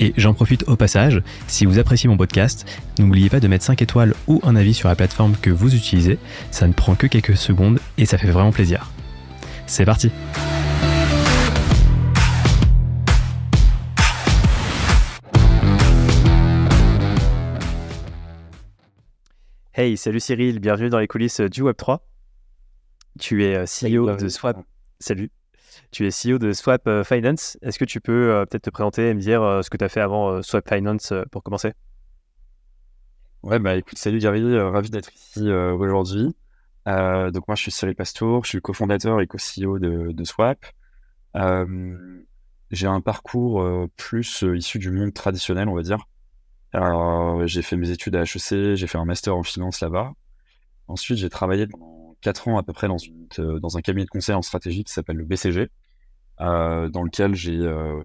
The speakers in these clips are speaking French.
Et j'en profite au passage, si vous appréciez mon podcast, n'oubliez pas de mettre 5 étoiles ou un avis sur la plateforme que vous utilisez, ça ne prend que quelques secondes et ça fait vraiment plaisir. C'est parti Hey, salut Cyril, bienvenue dans les coulisses du Web3. Tu es euh, CEO de Swap. Salut. Tu es CEO de Swap euh, Finance. Est-ce que tu peux euh, peut-être te présenter et me dire euh, ce que tu as fait avant Swap Finance pour commencer? Ouais, bah écoute, salut Gary, ravi d'être ici aujourd'hui. donc moi, je suis Cyril Pastour, je suis cofondateur et co-CEO de, Swap. j'ai un parcours plus issu du monde traditionnel, on va dire. j'ai fait mes études à HEC, j'ai fait un master en finance là-bas. Ensuite, j'ai travaillé pendant 4 ans à peu près dans, une, dans un cabinet de conseil en stratégie qui s'appelle le BCG, dans lequel j'ai euh,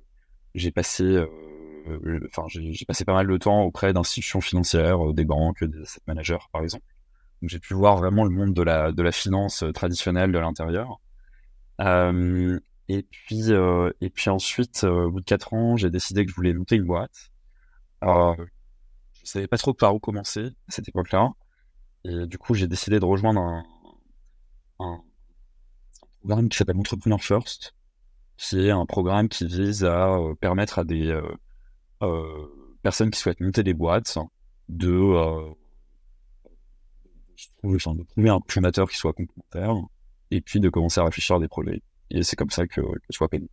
j'ai passé enfin j'ai passé pas mal de temps auprès d'institutions financières, des banques, des asset managers par exemple. J'ai pu voir vraiment le monde de la de la finance traditionnelle de l'intérieur. et puis et puis ensuite au bout de 4 ans, j'ai décidé que je voulais monter une boîte. Alors, je savais pas trop par où commencer à cette époque-là. Et du coup, j'ai décidé de rejoindre un, programme qui s'appelle Entrepreneur First, qui est un programme qui vise à euh, permettre à des euh, euh, personnes qui souhaitent monter des boîtes de, trouver, un fondateur qui soit complémentaire et puis de commencer à réfléchir à des projets. Et c'est comme ça que, que je soit payé.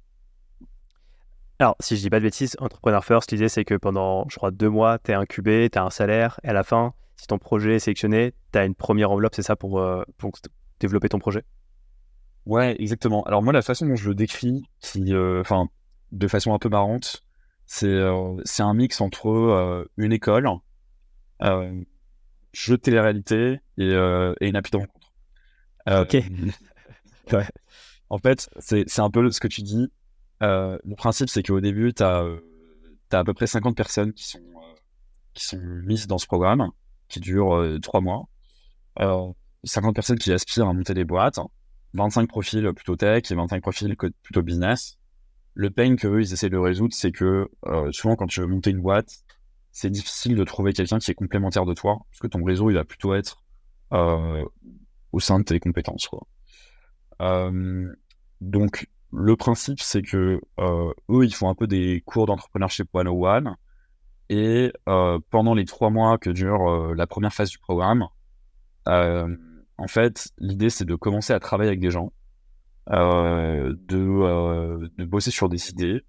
Alors, si je dis pas de bêtises, Entrepreneur First, l'idée c'est que pendant, je crois, deux mois, tu es incubé, tu as un salaire, et à la fin, si ton projet est sélectionné, tu as une première enveloppe, c'est ça, pour développer ton projet? Ouais, exactement. Alors moi, la façon dont je le décris, euh, enfin, de façon un peu marrante, c'est euh, c'est un mix entre euh, une école, jeu de télé-réalité et, et, une appli de rencontre. ok. ouais. En fait, c'est un peu ce que tu dis. le principe, c'est qu'au début, tu as, as, à peu près 50 personnes qui sont, qui sont mises dans ce programme, qui dure 3 mois. 50 personnes qui aspirent à monter des boîtes, 25 profils plutôt tech et 25 profils plutôt business. Le pain qu'eux, ils essaient de résoudre, c'est que euh, souvent, quand tu veux monter une boîte, c'est difficile de trouver quelqu'un qui est complémentaire de toi, parce que ton réseau, il va plutôt être euh, au sein de tes compétences. Euh, donc, le principe, c'est que eux, ils font un peu des cours d'entrepreneurship 101, et pendant les trois mois que dure la première phase du programme, en fait, l'idée, c'est de commencer à travailler avec des gens, euh, de, euh, de, bosser sur des idées.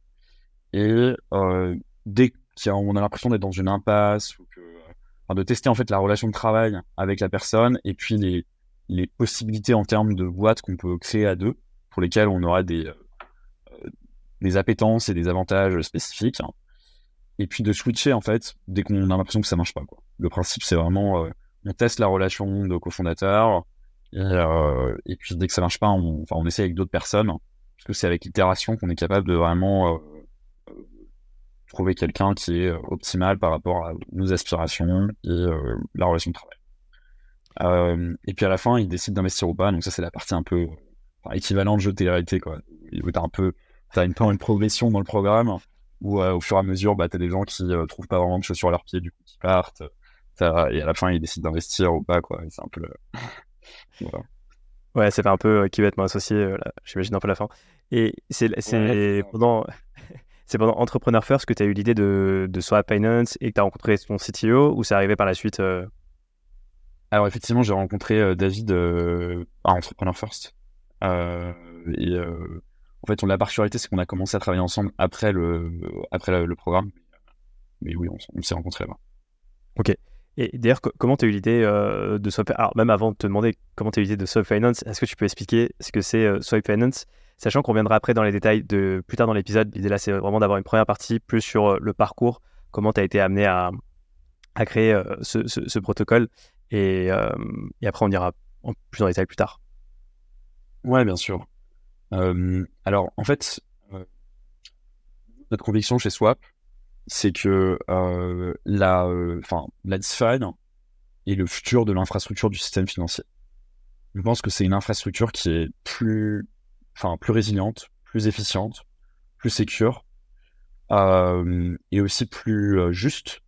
Et euh, dès qu'on a l'impression d'être dans une impasse, ou que, de tester en fait la relation de travail avec la personne, et puis les, possibilités en termes de boîtes qu'on peut créer à deux, pour lesquelles on aura des, des appétences et des avantages spécifiques. Et puis de switcher en fait dès qu'on a l'impression que ça marche pas. Le principe, c'est vraiment on teste la relation de cofondateur. Et, euh, et puis dès que ça marche pas, on, enfin, on essaie avec d'autres personnes. Parce que c'est avec l'itération qu'on est capable de vraiment euh, euh, trouver quelqu'un qui est optimal par rapport à nos aspirations et la relation de travail. et puis à la fin, ils décident d'investir ou pas. Donc ça, c'est la partie un peu équivalente jeu de télé-réalité. T'as un peu as une, progression dans le programme où au fur et à mesure, bah, tu as des gens qui trouvent pas vraiment de chaussures à leurs pieds, du coup, qui partent et à la fin, ils décident d'investir ou pas, quoi. C'est un peu Ouais, c'est un peu euh, qui va être mon associé, euh, j'imagine un peu la fin. Et c'est pendant, c'est pendant Entrepreneur First que tu as eu l'idée de, de Swap Finance et que tu as rencontré ton CTO ou c'est arrivé par la suite euh? Alors, effectivement, j'ai rencontré David à Entrepreneur First. et en fait, on, la particularité, c'est qu'on a commencé à travailler ensemble après le, après le, programme. Mais oui, on, on s'est rencontrés là-bas. Ok. Et d'ailleurs, comment tu as eu l'idée euh, de Swap Alors, même avant de te demander comment tu as eu l'idée de Swap Finance, est-ce que tu peux expliquer ce que c'est euh, Finance Sachant qu'on reviendra après dans les détails de plus tard dans l'épisode. L'idée là, c'est vraiment d'avoir une première partie plus sur euh, le parcours, comment tu as été amené à, créer ce, protocole. Et, et, après, on ira plus en détail plus tard. Ouais, bien sûr. alors, en fait, notre conviction chez Swap, c'est que la, enfin, la DeFi est le futur de l'infrastructure du système financier. Je pense que c'est une infrastructure qui est plus, enfin, plus résiliente, plus efficiente, plus sécure et aussi plus juste.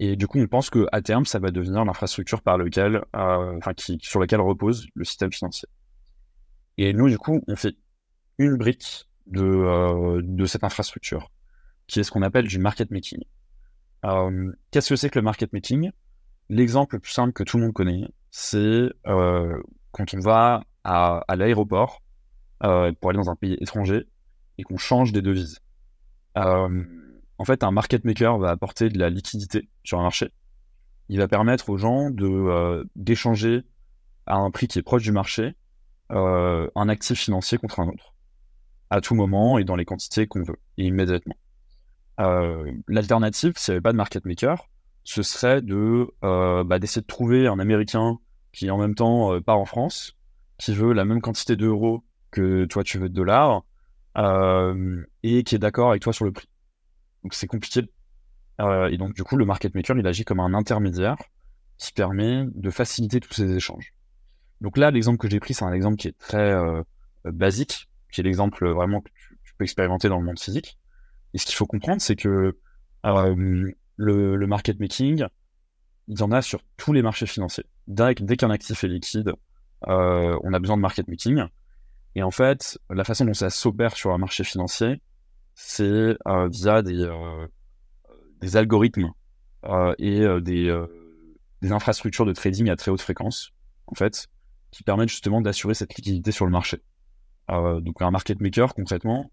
Et du coup, on pense que à terme, ça va devenir l'infrastructure par lequel, enfin, sur laquelle repose le système financier. Et nous, du coup, on fait une brique de cette infrastructure, qui est ce qu'on appelle du market making. Qu'est-ce que c'est que le market making? L'exemple le plus simple que tout le monde connaît, c'est euh, quand on va à, l'aéroport euh, pour aller dans un pays étranger et qu'on change des devises. Euh, en fait, un market maker va apporter de la liquidité sur un marché. Il va permettre aux gens d'échanger à un prix qui est proche du marché un actif financier contre un autre à tout moment et dans les quantités qu'on veut et immédiatement. L'alternative, s'il n'y avait pas de market maker, ce serait de bah, d'essayer de trouver un Américain qui en même temps part en France, qui veut la même quantité d'euros que toi tu veux de dollars, euh, et qui est d'accord avec toi sur le prix. Donc c'est compliqué. Euh, et donc du coup, le market maker, il agit comme un intermédiaire qui permet de faciliter tous ces échanges. Donc là, l'exemple que j'ai pris, c'est un exemple qui est très euh, basique, qui est l'exemple vraiment que tu, peux expérimenter dans le monde physique. Et ce qu'il faut comprendre, c'est que le, le, market making, il y en a sur tous les marchés financiers. Dès, dès qu'un actif est liquide, on a besoin de market making. Et en fait, la façon dont ça s'opère sur un marché financier, c'est euh, via des, euh, des algorithmes euh, et des, des, infrastructures de trading à très haute fréquence, en fait, qui permettent justement d'assurer cette liquidité sur le marché. donc un market maker, concrètement,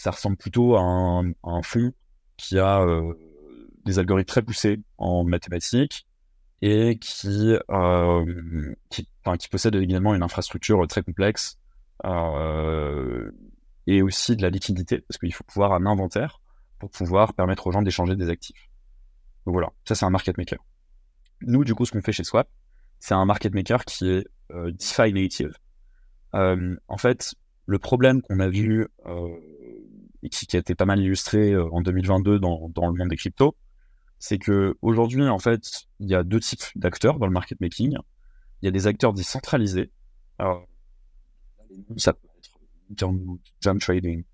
ça ressemble plutôt à un, à fonds qui a des algorithmes très poussés en mathématiques et qui, qui, qui possède également une infrastructure très complexe euh, et aussi de la liquidité, parce qu'il faut pouvoir un inventaire pour pouvoir permettre aux gens d'échanger des actifs. Donc voilà, ça c'est un market maker. Nous, du coup, ce qu'on fait chez Swap, c'est un market maker qui est euh, DeFi native. Euh, en fait, le problème qu'on a vu euh, qui, qui, a été pas mal illustré euh, en 2022 dans, dans, le monde des cryptos, c'est que aujourd'hui, en fait, il y a deux types d'acteurs dans le market making. Il y a des acteurs décentralisés. Alors, ça peut être Jam Trading,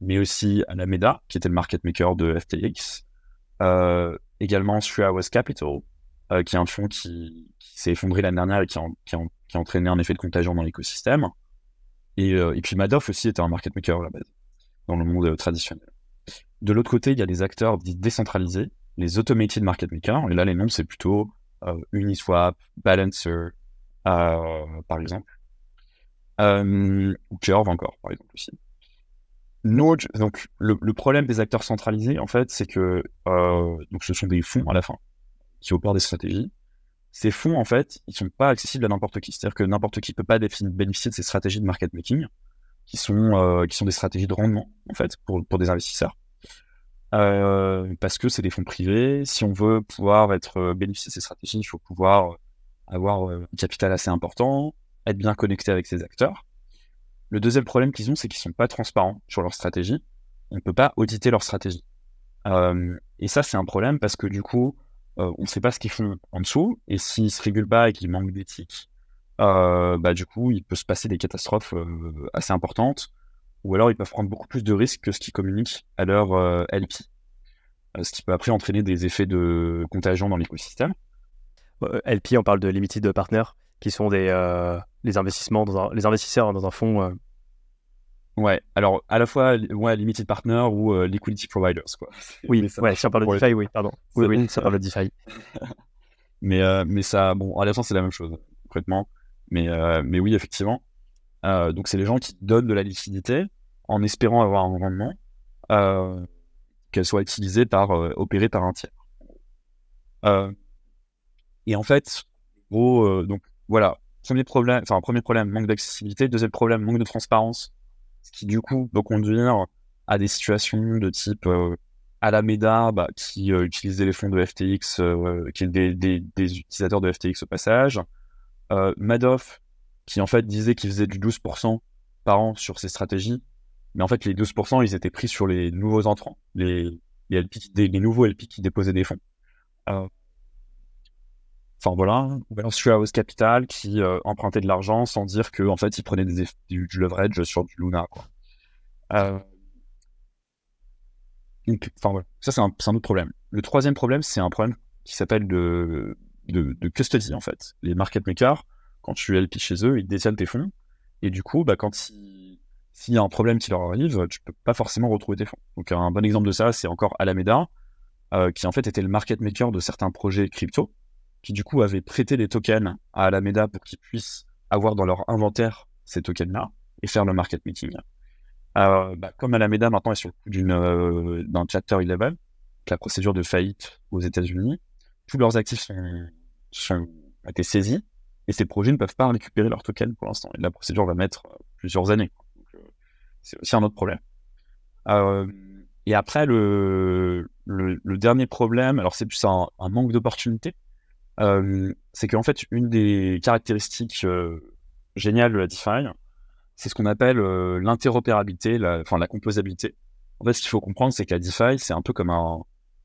mais aussi Alameda, qui était le market maker de FTX. Euh, également Hours Capital, euh, qui est un fonds qui, s'est effondré l'année dernière et qui a, entraîné un effet de contagion dans l'écosystème. Euh, et, puis Madoff aussi était un market maker à la base, dans le monde traditionnel. De l'autre côté, il y a des acteurs dits décentralisés, les automated market makers. Et là, les noms, c'est plutôt Uniswap, Balancer, par exemple euh, ou Curve encore, par exemple aussi. Node, donc le, problème des acteurs centralisés, en fait, c'est que euh, ce sont des fonds à la fin qui opèrent des stratégies. Ces fonds, en fait, ils sont pas accessibles à n'importe qui. C'est-à-dire que n'importe qui peut pas bénéficier de ces stratégies de market making, qui sont euh, qui sont des stratégies de rendement, en fait, pour pour des investisseurs. Euh, parce que c'est des fonds privés. Si on veut pouvoir être euh, bénéficier de ces stratégies, il faut pouvoir avoir un capital assez important, être bien connecté avec ces acteurs. Le deuxième problème qu'ils ont, c'est qu'ils sont pas transparents sur leur stratégie. On ne peut pas auditer leur stratégie. Et ça, c'est un problème parce que du coup, on ne sait pas ce qu'ils font en dessous. Et s'ils se régulent pas et qu'ils manquent d'éthique, bah, du coup, il peut se passer des catastrophes assez importantes. Ou alors, ils peuvent prendre beaucoup plus de risques que ce qu'ils communiquent à leur LP. ce qui peut après entraîner des effets de contagion dans l'écosystème. LP, on parle de limited partner, qui sont des, les investissements dans les investisseurs dans un fonds. Euh. Ouais, alors à la fois ouais, limited partner ou euh, liquidity providers quoi. Oui, ouais, si on parle de DeFi, oui, pardon. Oui, oui, ça parle de DeFi. mais euh, mais ça, bon, à la fin c'est la même chose concrètement. Mais mais oui, effectivement. donc c'est les gens qui donnent de la liquidité en espérant avoir un rendement, qu'elle soit utilisée par opérée par un tiers. et en fait, gros, donc voilà, Premier problème, enfin, premier problème, manque d'accessibilité. Deuxième problème, manque de transparence. Ce qui, du coup, peut conduire à des situations de type euh, Alameda, bah, qui euh, utilisait les fonds de FTX, euh, qui est des, utilisateurs de FTX au passage. Euh, Madoff, qui en fait disait qu'il faisait du 12% par an sur ses stratégies, mais en fait les 12% ils étaient pris sur les nouveaux entrants, les, les, nouveaux LP qui déposaient des fonds. Euh, enfin voilà, ou alors House Capital qui euh, empruntait de l'argent sans dire qu'en en fait il prenait des, du, leverage sur du Luna. Quoi. Euh, voilà, ça c'est un, un, autre problème. Le troisième problème, c'est un problème qui s'appelle de, de, de, custody en fait. Les market makers, quand tu LP chez eux, ils détiennent tes fonds et du coup, bah, quand s'il y a un problème qui leur arrive, tu peux pas forcément retrouver tes fonds. Donc un bon exemple de ça, c'est encore Alameda, euh, qui en fait était le market maker de certains projets crypto, qui du coup avait prêté des tokens à Alameda pour qu'ils puissent avoir dans leur inventaire ces tokens-là et faire le market making. Euh, bah, comme Alameda maintenant est sur le coup euh, d'un Chapter 11, la procédure de faillite aux États-Unis, tous leurs actifs sont, sont été saisis et ces projets ne peuvent pas récupérer leurs tokens pour l'instant. Et la procédure va mettre plusieurs années. c'est aussi un autre problème. Euh, et après, le, le, le, dernier problème, alors c'est plus un, manque d'opportunité, euh, c'est qu'en fait, une des caractéristiques euh, géniales de la DeFi, c'est ce qu'on appelle euh, l'interopérabilité, la, enfin la composabilité. En fait, ce qu'il faut comprendre, c'est que la DeFi, c'est un peu comme un,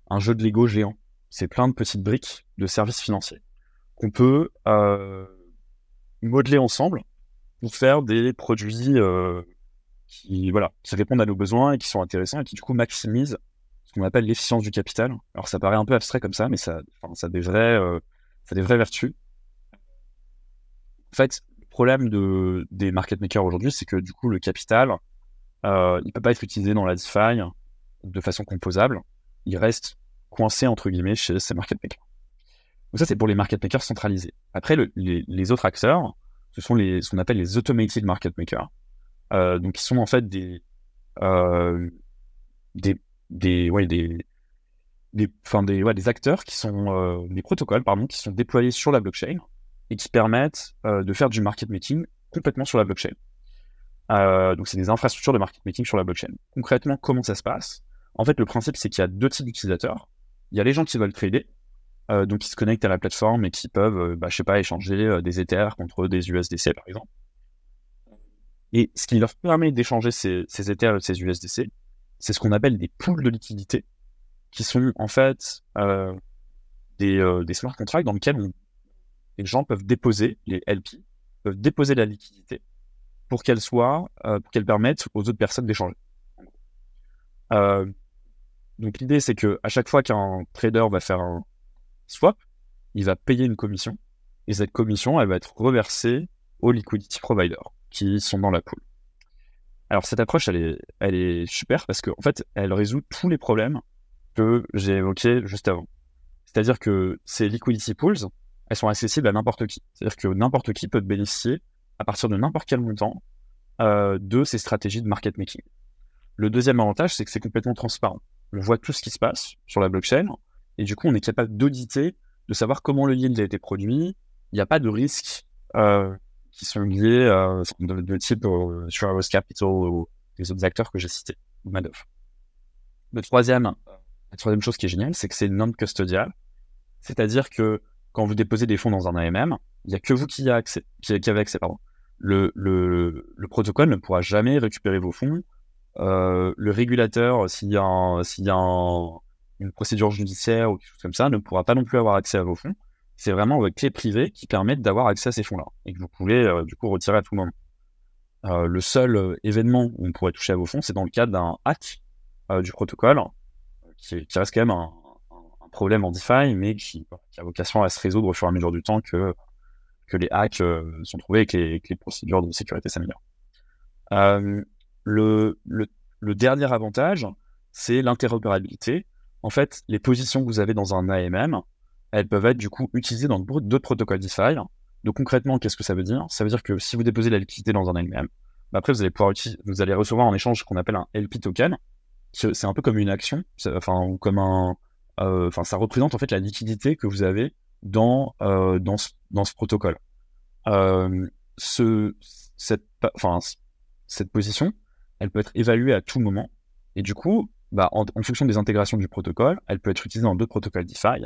un jeu de Lego géant. C'est plein de petites briques de services financiers qu'on peut euh, modeler ensemble pour faire des produits euh, qui, voilà, qui répondent à nos besoins et qui sont intéressants et qui du coup maximisent ce qu'on appelle l'efficience du capital. Alors ça paraît un peu abstrait comme ça, mais ça, a des vraies, euh, ça des vraies vertus. En fait, le problème de, des market makers aujourd'hui, c'est que du coup le capital, il peut pas être utilisé dans la DeFi de façon composable. Il reste coincé entre guillemets chez ces market makers. Donc ça, c'est pour les market makers centralisés. Après, le, les, autres acteurs, ce sont ce qu'on appelle les automated market makers. Euh, donc, ils sont en fait des, euh, des, acteurs qui sont, euh, des protocoles, pardon, qui sont déployés sur la blockchain et qui permettent euh, de faire du market making complètement sur la blockchain. Donc, c'est des infrastructures de market making sur la blockchain. Concrètement, comment ça se passe? En fait, le principe, c'est qu'il y a deux types d'utilisateurs. Il y a les gens qui veulent trader euh, donc qui se connectent à la plateforme et qui peuvent, euh, bah, je sais pas, échanger euh, des Ethers contre des USDC par exemple. Et ce qui leur permet d'échanger ces, ces et ces USDC, c'est ce qu'on appelle des pools de liquidité, qui sont en fait des, des, smart contracts dans lesquels les gens peuvent déposer, les LP, peuvent déposer la liquidité pour qu'elle soit, pour qu'elle permette aux autres personnes d'échanger. Donc l'idée c'est que à chaque fois qu'un trader va faire un, swap, il va payer une commission et cette commission, elle va être reversée aux liquidity providers qui sont dans la pool. Alors cette approche, elle est, super parce qu'en en fait, elle résout tous les problèmes que j'ai évoqués juste avant. C'est-à-dire que ces liquidity pools, elles sont accessibles à n'importe qui. C'est-à-dire que n'importe qui peut bénéficier à partir de n'importe quel montant euh, de ces stratégies de market making. Le deuxième avantage, c'est que c'est complètement transparent. On voit tout ce qui se passe sur la blockchain et du coup, on est capable d'auditer, de savoir comment le yield a été produit. Il n'y a pas de risques euh, qui sont liés euh, de, de, type euh, House Capital ou les autres acteurs que j'ai cités, ou Madoff. Le troisième, la troisième chose qui est géniale, c'est que c'est non-custodial. C'est-à-dire que quand vous déposez des fonds dans un AMM, il n'y a que vous qui, avez accès. Le, protocole ne pourra jamais récupérer vos fonds. Euh, le régulateur, s'il y a un, s'il y a un, une procédure judiciaire ou quelque chose comme ça ne pourra pas non plus avoir accès à vos fonds. C'est vraiment votre clé privée qui permet d'avoir accès à ces fonds-là et que vous pouvez euh, du coup retirer à tout moment. Euh, le seul euh, événement où on pourrait toucher à vos fonds, c'est dans le cadre d'un hack euh, du protocole, qui, reste quand même un, problème en DeFi, mais qui, a vocation à se résoudre au fur et à mesure du temps que, les hacks euh, sont trouvés et que les, procédures de sécurité s'améliorent. Le, dernier avantage, c'est l'interopérabilité en fait, les positions que vous avez dans un AMM, elles peuvent être du coup utilisées dans d'autres protocoles DeFi. Donc concrètement, qu'est-ce que ça veut dire? Ça veut dire que si vous déposez la liquidité dans un AMM, bah après vous allez pouvoir utiliser, vous allez recevoir en échange ce qu'on appelle un LP token. C'est un peu comme une action, enfin comme un, euh, ça représente en fait la liquidité que vous avez dans euh, dans ce, dans ce protocole. Euh, cette position, elle peut être évaluée à tout moment et du coup bah, en, en, fonction des intégrations du protocole, elle peut être utilisée dans d'autres protocoles DeFi.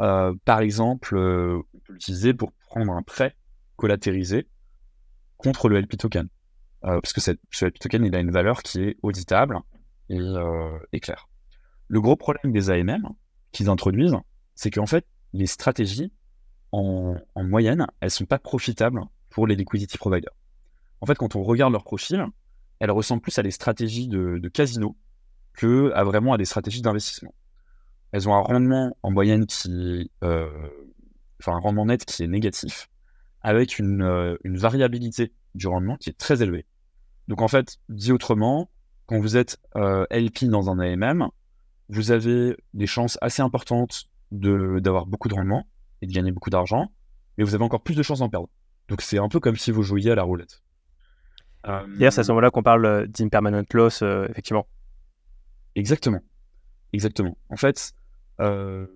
Euh, par exemple, euh, on peut l'utiliser pour prendre un prêt collatérisé contre le LP token. parce que ce LP token, il a une valeur qui est auditable et, claire. Le gros problème des AMM qu'ils introduisent, c'est qu'en fait, les stratégies, en, moyenne, elles sont pas profitables pour les liquidity providers. En fait, quand on regarde leur profil, elles ressemblent plus à des stratégies de, casino que à vraiment à des stratégies d'investissement. Elles ont un rendement en moyenne qui, euh, enfin un rendement net qui est négatif, avec une, euh, une, variabilité du rendement qui est très élevée. Donc en fait, dit autrement, quand vous êtes euh, LP dans un AMM, vous avez des chances assez importantes d'avoir beaucoup de rendement et de gagner beaucoup d'argent, mais vous avez encore plus de chances d'en perdre. Donc c'est un peu comme si vous jouiez à la roulette. D'ailleurs, c'est à ce moment-là qu'on parle euh, d'impermanent loss, euh, effectivement? Exactement. Exactement. En fait, euh,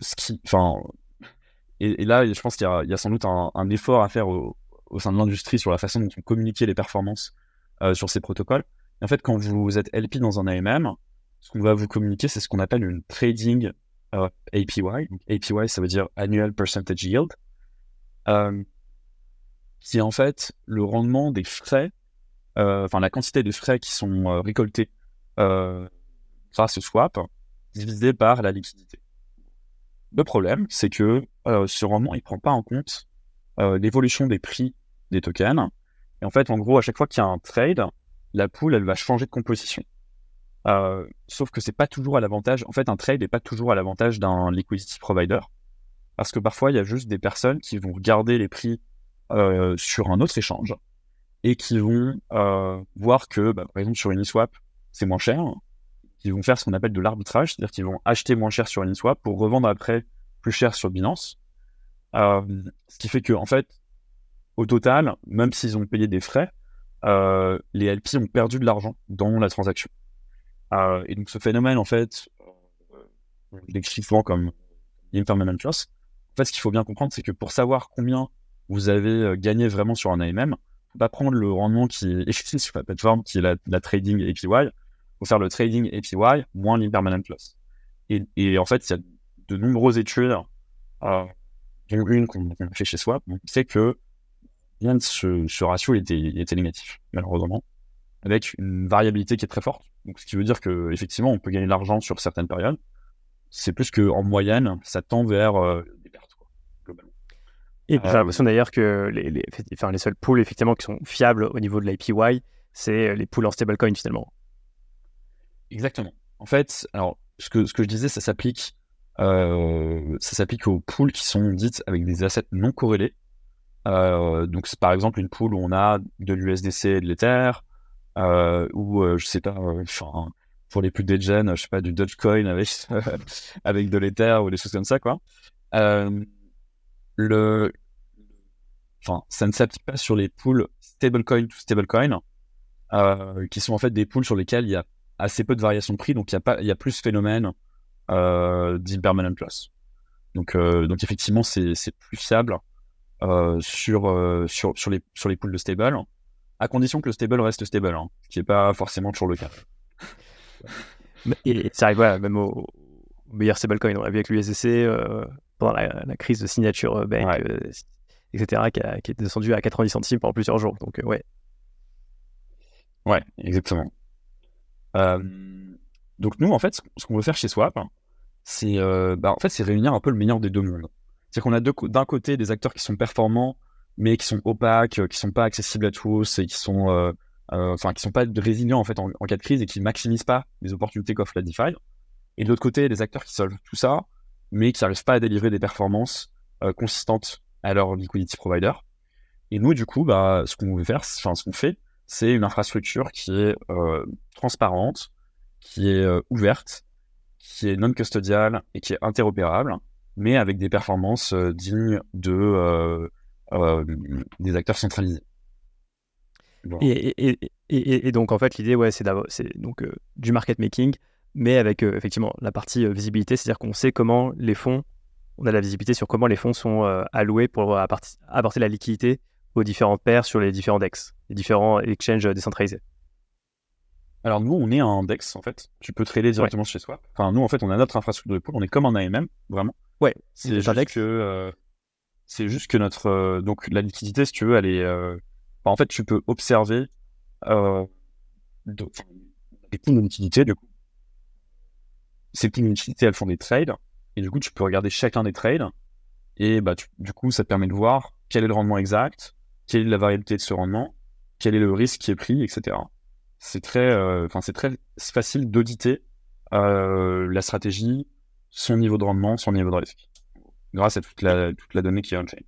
ce qui. Enfin. Et, là, je pense qu'il y, a sans doute un, effort à faire au, sein de l'industrie sur la façon dont on communiquait les performances sur ces protocoles. en fait, quand vous êtes LP dans un AMM, ce qu'on va vous communiquer, c'est ce qu'on appelle une trading APY. APY, ça veut dire Annual Percentage Yield qui est en fait le rendement des frais, euh, enfin la quantité de frais qui sont euh, récoltés euh, grâce au swap, divisé par la liquidité. Le problème, c'est que ce rendement, il prend pas en compte l'évolution des prix des tokens. Et en fait, en gros, à chaque fois qu'il y a un trade, la pool, elle va changer de composition. sauf que c'est pas toujours à l'avantage. En fait, un trade n'est pas toujours à l'avantage d'un liquidity provider. Parce que parfois, il y a juste des personnes qui vont regarder les prix euh, sur un autre échange et qui vont euh, voir que, bah, par exemple, sur Uniswap, c'est moins cher. Ils vont faire ce qu'on appelle de l'arbitrage, c'est-à-dire qu'ils vont acheter moins cher sur Uniswap pour revendre après plus cher sur Binance. Euh, ce qui fait que, en fait, au total, même s'ils ont payé des frais, les LP ont perdu de l'argent dans la transaction. et donc, ce phénomène, en fait, je décris souvent comme impermanent loss. En fait, ce qu'il faut bien comprendre, c'est que pour savoir combien vous avez euh, gagné vraiment sur un AMM. Faut pas prendre le rendement qui est sur la plateforme, qui est la, trading APY. Faut faire le trading APY moins l'impermanent loss. Et, en fait, il y a de nombreuses études, euh, une qu'on a fait chez Swap, sait que bien ce, ce ratio était, négatif, malheureusement, avec une variabilité qui est très forte. Donc, ce qui veut dire que effectivement, on peut gagner de l'argent sur certaines périodes. C'est plus qu'en moyenne, ça tend vers euh, et j'ai euh, l'impression d'ailleurs que les, les, enfin, les seuls pools effectivement qui sont fiables au niveau de l'APY, c'est euh, les pools en stablecoin finalement. Exactement. En fait, alors ce que, ce que je disais, ça s'applique euh, ça s'applique aux pools qui sont dites avec des assets non corrélés. donc c'est par exemple une pool où on a de l'USDC et de l'Ether, ou je sais pas, pour les plus degen, je sais pas du Dogecoin avec avec de l'Ether ou des choses comme ça quoi le, enfin, ça ne s'applique pas sur les pools stablecoin to stablecoin, euh, qui sont en fait des pools sur lesquels il y a assez peu de variation de prix, donc il y a pas, il y a plus phénomène euh, d'impermanent loss. Donc, euh, donc effectivement, c'est, plus fiable euh, sur, sur, sur, les, sur les pools de stable, à condition que le stable reste stable, hein, ce qui n'est pas forcément toujours le cas. Et ça arrive même au, meilleur stablecoin. On l'a vu avec l'USDC, pendant la, crise de signature bank, etc., qui, a, est descendu à 90 centimes pendant plusieurs jours. Donc, euh, ouais. Ouais, exactement. donc, nous, en fait, ce qu'on veut faire chez Swap, c'est bah, en fait, réunir un peu le meilleur des deux mondes. C'est-à-dire qu'on a d'un côté des acteurs qui sont performants, mais qui sont opaques, qui sont pas accessibles à tous et qui sont, qui sont pas résilients en fait en, cas de crise et qui maximisent pas les opportunités qu'offre la DeFi. Et de l'autre côté, des acteurs qui solvent tout ça, mais qui n'arrivent pas à délivrer des performances euh, consistantes à leur liquidity provider. Et nous, du coup, bah, ce qu'on veut enfin, ce qu'on fait, c'est une infrastructure qui est euh, transparente, qui est euh, ouverte, qui est non custodiale et qui est interopérable, mais avec des performances dignes de des acteurs centralisés. Et, et, donc en fait l'idée ouais c'est donc du market making mais avec euh, effectivement la partie euh, visibilité, c'est-à-dire qu'on sait comment les fonds, on a la visibilité sur comment les fonds sont euh, alloués pour apporter la liquidité aux différentes paires sur les différents DEX, les différents exchanges décentralisés. Alors nous, on est un DEX en fait. Tu peux trader directement chez Swap. Enfin, nous en fait, on a notre infrastructure de pool. On est comme un AMM, vraiment. Ouais. C'est juste que c'est juste que notre donc la liquidité, si tu veux, elle est en fait, tu peux observer euh, de, des pools de liquidité, du coup. Ces pools de liquidité, elles font des trades, et du coup, tu peux regarder chacun des trades, et bah, du coup, ça te permet de voir quel est le rendement exact, quelle est la variabilité de ce rendement, quel est le risque qui est pris, etc. C'est très, euh, c'est très facile d'auditer euh, la stratégie, son niveau de rendement, son niveau de risque, grâce à toute la, toute la donnée qui est on-chain.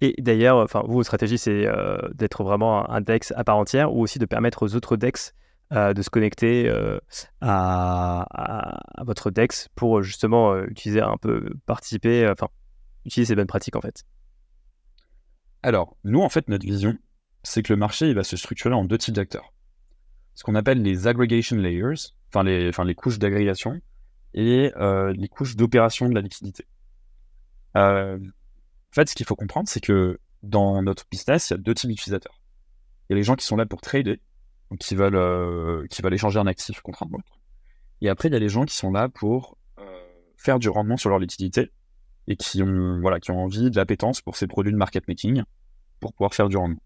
Et d'ailleurs, enfin, vous, stratégie, c'est euh, d'être vraiment un DEX à part entière ou aussi de permettre aux autres DEX euh, de se connecter euh, à, votre DEX pour justement utiliser un peu, participer, enfin, utiliser ces bonnes pratiques en fait. Alors, nous, en fait, notre vision, c'est que le marché il va se structurer en deux types d'acteurs. Ce qu'on appelle les aggregation layers, enfin les, les couches d'agrégation, et les couches d'opération de la liquidité. Euh, en fait, ce qu'il faut comprendre, c'est que dans notre business, il y a deux types d'utilisateurs. Il y a les gens qui sont là pour trader, qui veulent, euh, qui veulent échanger un actif contre un autre. Et après, il y a les gens qui sont là pour euh, faire du rendement sur leur liquidité et qui ont, voilà, qui ont envie de l'appétence pour ces produits de market making pour pouvoir faire du rendement.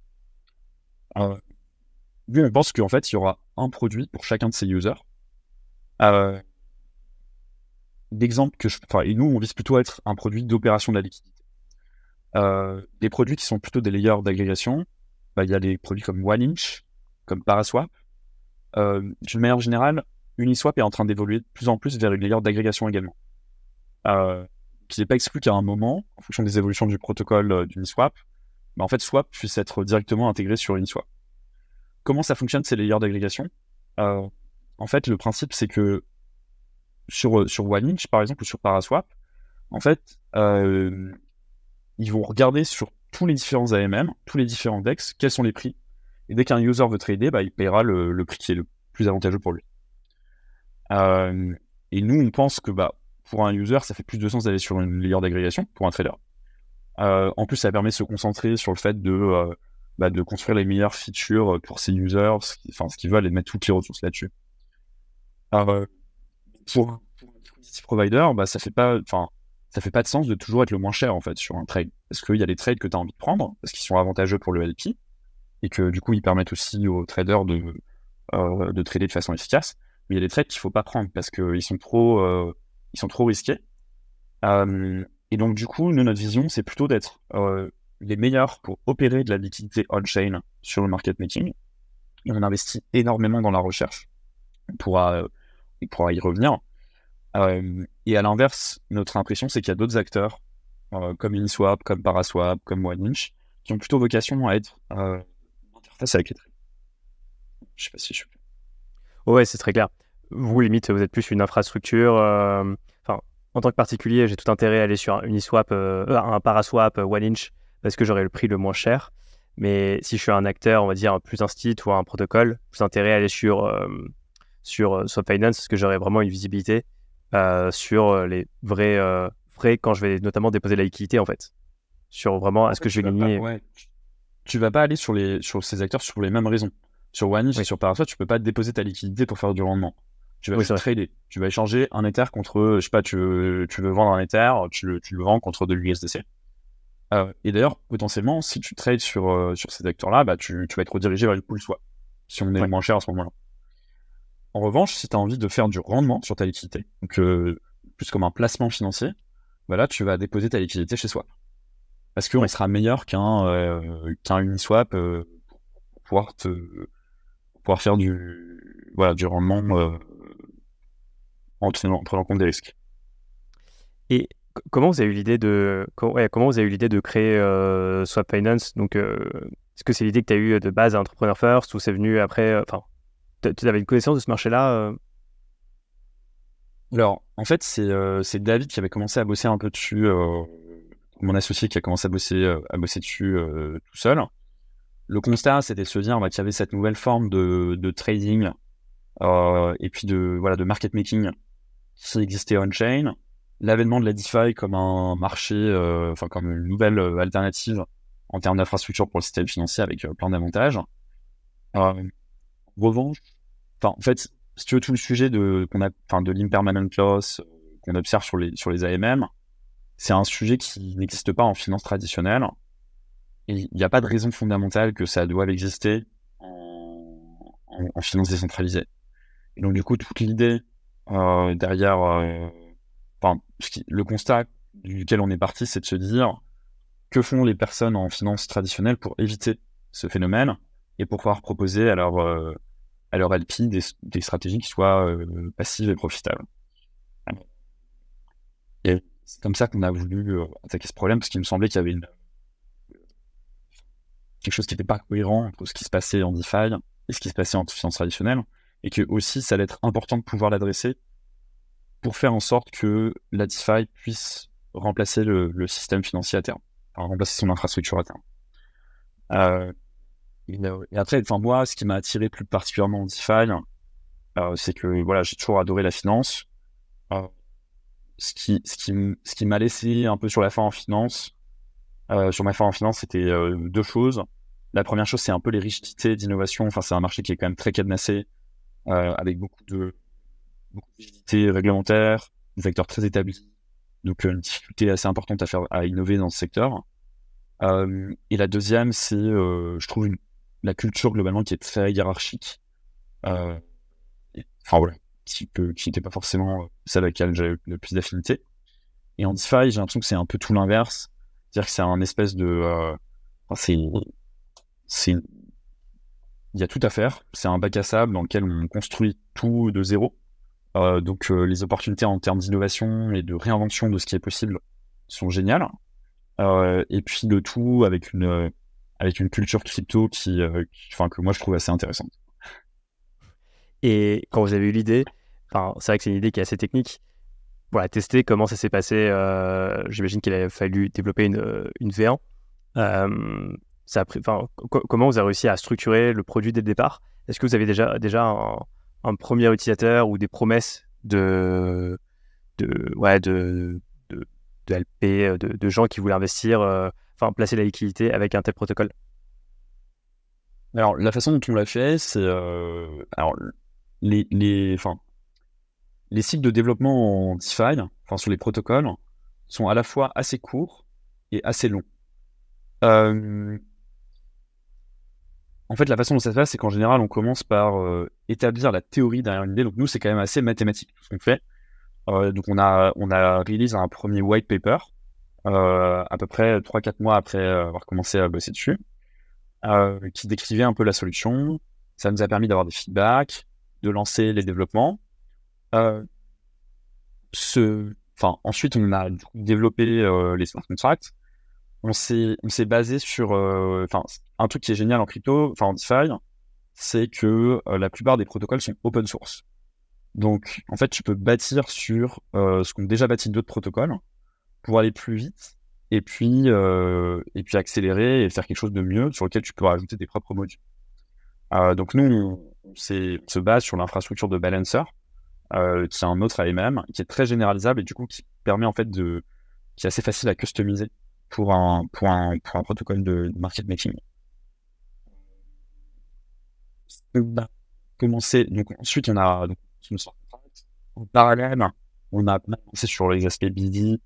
Euh, on pense qu'en fait, il y aura un produit pour chacun de ces users. Euh, D'exemple que je, enfin, et nous, on vise plutôt à être un produit d'opération de la liquidité. Euh, des produits qui sont plutôt des layers d'agrégation, bah, il y a des produits comme OneInch, comme Paraswap. Euh, D'une manière générale, Uniswap est en train d'évoluer de plus en plus vers une layer d'agrégation également. Euh, qui n'est pas exclu qu'à un moment, en fonction des évolutions du protocole euh, d'Uniswap, bah, en fait, Swap puisse être directement intégré sur Uniswap. Comment ça fonctionne ces layers d'agrégation? Euh, En fait, le principe, c'est que sur, sur OneInch, par exemple, ou sur Paraswap, en fait, ils vont regarder sur tous les différents AMM, tous les différents DEX, quels sont les prix. Et dès qu'un user veut trader, bah, il paiera le, prix qui est le plus avantageux pour lui. Euh, et nous, on pense que bah, pour un user, ça fait plus de sens d'aller sur une layer d'agrégation pour un trader. Euh, en plus, ça permet de se concentrer sur le fait de, euh, bah, construire les meilleures features pour ses users, ce qu'ils veulent, et de mettre toutes les ressources là-dessus. pour, un provider, ça fait pas, enfin, ça fait pas de sens de toujours être le moins cher en fait sur un trade. Parce qu'il y a des trades que tu as envie de prendre, parce qu'ils sont avantageux pour le LP, et que du coup ils permettent aussi aux traders de, euh, de trader de façon efficace. Mais il y a des trades qu'il faut pas prendre parce qu'ils sont trop euh, sont trop risqués. Euh, et donc du coup, nous, notre vision, c'est plutôt d'être les meilleurs pour opérer de la liquidité on-chain sur le market making. Et on investit énormément dans la recherche. On pourra, on pourra y revenir. Et à l'inverse, notre impression, c'est qu'il y a d'autres acteurs, comme Uniswap, comme Paraswap, comme OneInch, qui ont plutôt vocation à être interface avec les. Je sais pas si je suis. Ouais, c'est très clair. Vous, limite, vous êtes plus une infrastructure. Enfin, en tant que particulier, j'ai tout intérêt à aller sur un Uniswap, un Paraswap, OneInch, parce que j'aurai le prix le moins cher. Mais si je suis un acteur, on va dire, plus un site ou un protocole, plus intérêt à aller sur, sur Swap Finance, parce que j'aurai vraiment une visibilité euh, sur euh, les vrais euh, frais quand je vais notamment déposer la liquidité en fait. Sur vraiment, est-ce que je vais gagner ouais. Tu vas pas aller sur, les, sur ces acteurs sur les mêmes raisons. Sur One et sur Paraswap, tu peux pas déposer ta liquidité pour faire du rendement. Tu vas trader. Tu vas échanger un Ether contre, je sais pas, tu veux, tu veux vendre un Ether, tu le, tu le vends contre de l'USDC. et d'ailleurs, potentiellement, si tu trades sur, sur ces acteurs-là, bah, tu, tu, vas être redirigé vers le pool swap, si on est moins cher à ce moment-là. En revanche, si tu as envie de faire du rendement sur ta liquidité, donc euh, plus comme un placement financier, bah là, tu vas déposer ta liquidité chez Swap. Parce qu'on sera meilleur qu'un euh, qu'un Uniswap euh, pour pouvoir, te, pouvoir faire du, voilà, du rendement en, tenant, en compte des risques. Et comment vous avez eu l'idée de comment, comment, vous avez eu l'idée de créer Swap Finance? Donc, est-ce que c'est l'idée que tu as eue de base à Entrepreneur First ou c'est venu après Enfin, tu avais une connaissance de ce marché-là euh? Alors, en fait, euh, c'est David qui avait commencé à bosser un peu dessus, euh, mon associé qui a commencé à bosser, à bosser dessus tout seul. Le constat, c'était de se dire bah, qu'il y avait cette nouvelle forme de, trading et puis de, voilà, de market making qui existait on-chain. L'avènement de la DeFi comme un marché, enfin comme une nouvelle alternative en termes d'infrastructure pour le système financier avec plein d'avantages revanche, enfin, en fait, si tu veux, tout le sujet de, de l'impermanent loss euh, qu'on observe sur les, sur les AMM, c'est un sujet qui n'existe pas en finance traditionnelle. Et il n'y a pas de raison fondamentale que ça doive exister en, finance décentralisée. Et donc, du coup, toute l'idée euh, derrière, euh, le constat duquel on est parti, c'est de se dire que font les personnes en finance traditionnelle pour éviter ce phénomène et pour pouvoir proposer à leur, euh, LP des, stratégies qui soient passives et profitables? C'est comme ça qu'on a voulu euh, attaquer ce problème, parce qu'il me semblait qu'il y avait quelque chose qui n'était pas cohérent entre ce qui se passait en DeFi et ce qui se passait en finance traditionnelle, et que aussi ça allait être important de pouvoir l'adresser pour faire en sorte que la DeFi puisse remplacer le, système financier à terme, enfin, remplacer son infrastructure à terme. Euh, et après, enfin moi, ce qui m'a attiré plus particulièrement en DeFi, euh, c'est que voilà, j'ai toujours adoré la finance. Euh, ce qui, ce qui, ce qui m'a laissé un peu sur la fin en finance, euh, sur ma fin en finance, c'était euh, deux choses. La première chose, c'est un peu les rigidités d'innovation. Enfin, c'est un marché qui est quand même très cadenassé, euh, avec beaucoup de, beaucoup de rigidités réglementaires, des acteurs très établis. Donc, une difficulté assez importante à faire, à innover dans ce secteur. et la deuxième, c'est, je trouve, une, la culture globalement qui est très hiérarchique. enfin, voilà qui n'était pas forcément celle à laquelle j'avais le plus d'affinité. Et en DeFi, j'ai l'impression que c'est un peu tout l'inverse. C'est-à-dire que c'est un espèce de... Euh, c'est... il y a tout à faire. C'est un bac à sable dans lequel on construit tout de zéro. Euh, donc euh, les opportunités en termes d'innovation et de réinvention de ce qui est possible sont géniales. Et puis le tout avec une avec une culture crypto qui, enfin que moi je trouve assez intéressante. Et quand vous avez eu l'idée, enfin, c'est vrai que c'est une idée qui est assez technique. Voilà, tester comment ça s'est passé. Euh, j'imagine qu'il a fallu développer une, une V1. Euh, ça a comment vous avez réussi à structurer le produit dès le départ? Est-ce que vous avez déjà, déjà un, premier utilisateur ou des promesses de, de, ouais, de, de, LP, de, gens qui voulaient investir, euh, enfin placer la liquidité avec un tel protocole? Alors, la façon dont on l'a fait, c'est. alors, les, les, enfin, les cycles de développement en DeFi, enfin sur les protocoles, sont à la fois assez courts et assez longs. Euh, en fait, la façon dont ça se passe, c'est qu'en général, on commence par euh, établir la théorie derrière une idée. Donc nous, c'est quand même assez mathématique ce qu'on fait. Euh, donc on a on a release un premier white paper à peu près 3-4 mois après avoir commencé à bosser dessus, qui décrivait un peu la solution. Ça nous a permis d'avoir des feedbacks, de lancer les développements. Euh, ensuite, on a développé euh, les smart contracts. On s'est, basé sur, euh, un truc qui est génial en crypto, enfin en DeFi, c'est que la plupart des protocoles sont open source. Donc, en fait, tu peux bâtir sur ce qu'ont déjà bâti d'autres protocoles pour aller plus vite et puis, et puis accélérer et faire quelque chose de mieux sur lequel tu peux rajouter tes propres modules. donc, nous, on, se base sur l'infrastructure de Balancer, euh, qui est un autre AMM, qui est très généralisable et du coup qui permet en fait de, qui est assez facile à customiser pour un, pour un, protocole de, market making. Bah, commencer, donc ensuite on a donc, en parallèle, on a commencé sur les aspects BD,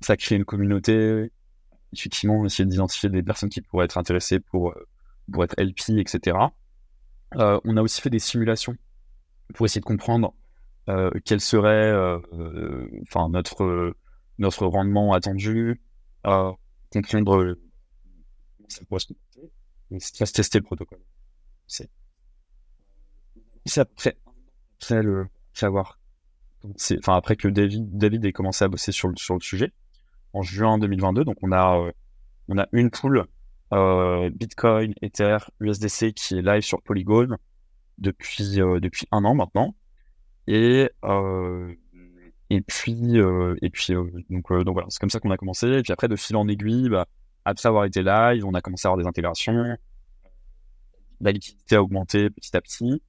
ça crée une communauté, effectivement essayer d'identifier des personnes qui pourraient être intéressées pour, euh, pour être LP, etc. Euh, on a aussi fait des simulations pour essayer de comprendre euh, quel serait euh, enfin notre notre rendement attendu, comprendre ça pourrait se tester le protocole. C'est après, après le savoir. Enfin après que David David ait commencé à bosser sur le sur le sujet en juin 2022, donc on a on a une pool euh, Bitcoin, Ether, USDC qui est live sur Polygon depuis, euh, depuis un an maintenant. Et, euh, et puis, et puis donc, donc voilà, c'est comme ça qu'on a commencé. Et puis après, de fil en aiguille, bah, après avoir été live, on a commencé à avoir des intégrations. La liquidité a augmenté petit à petit.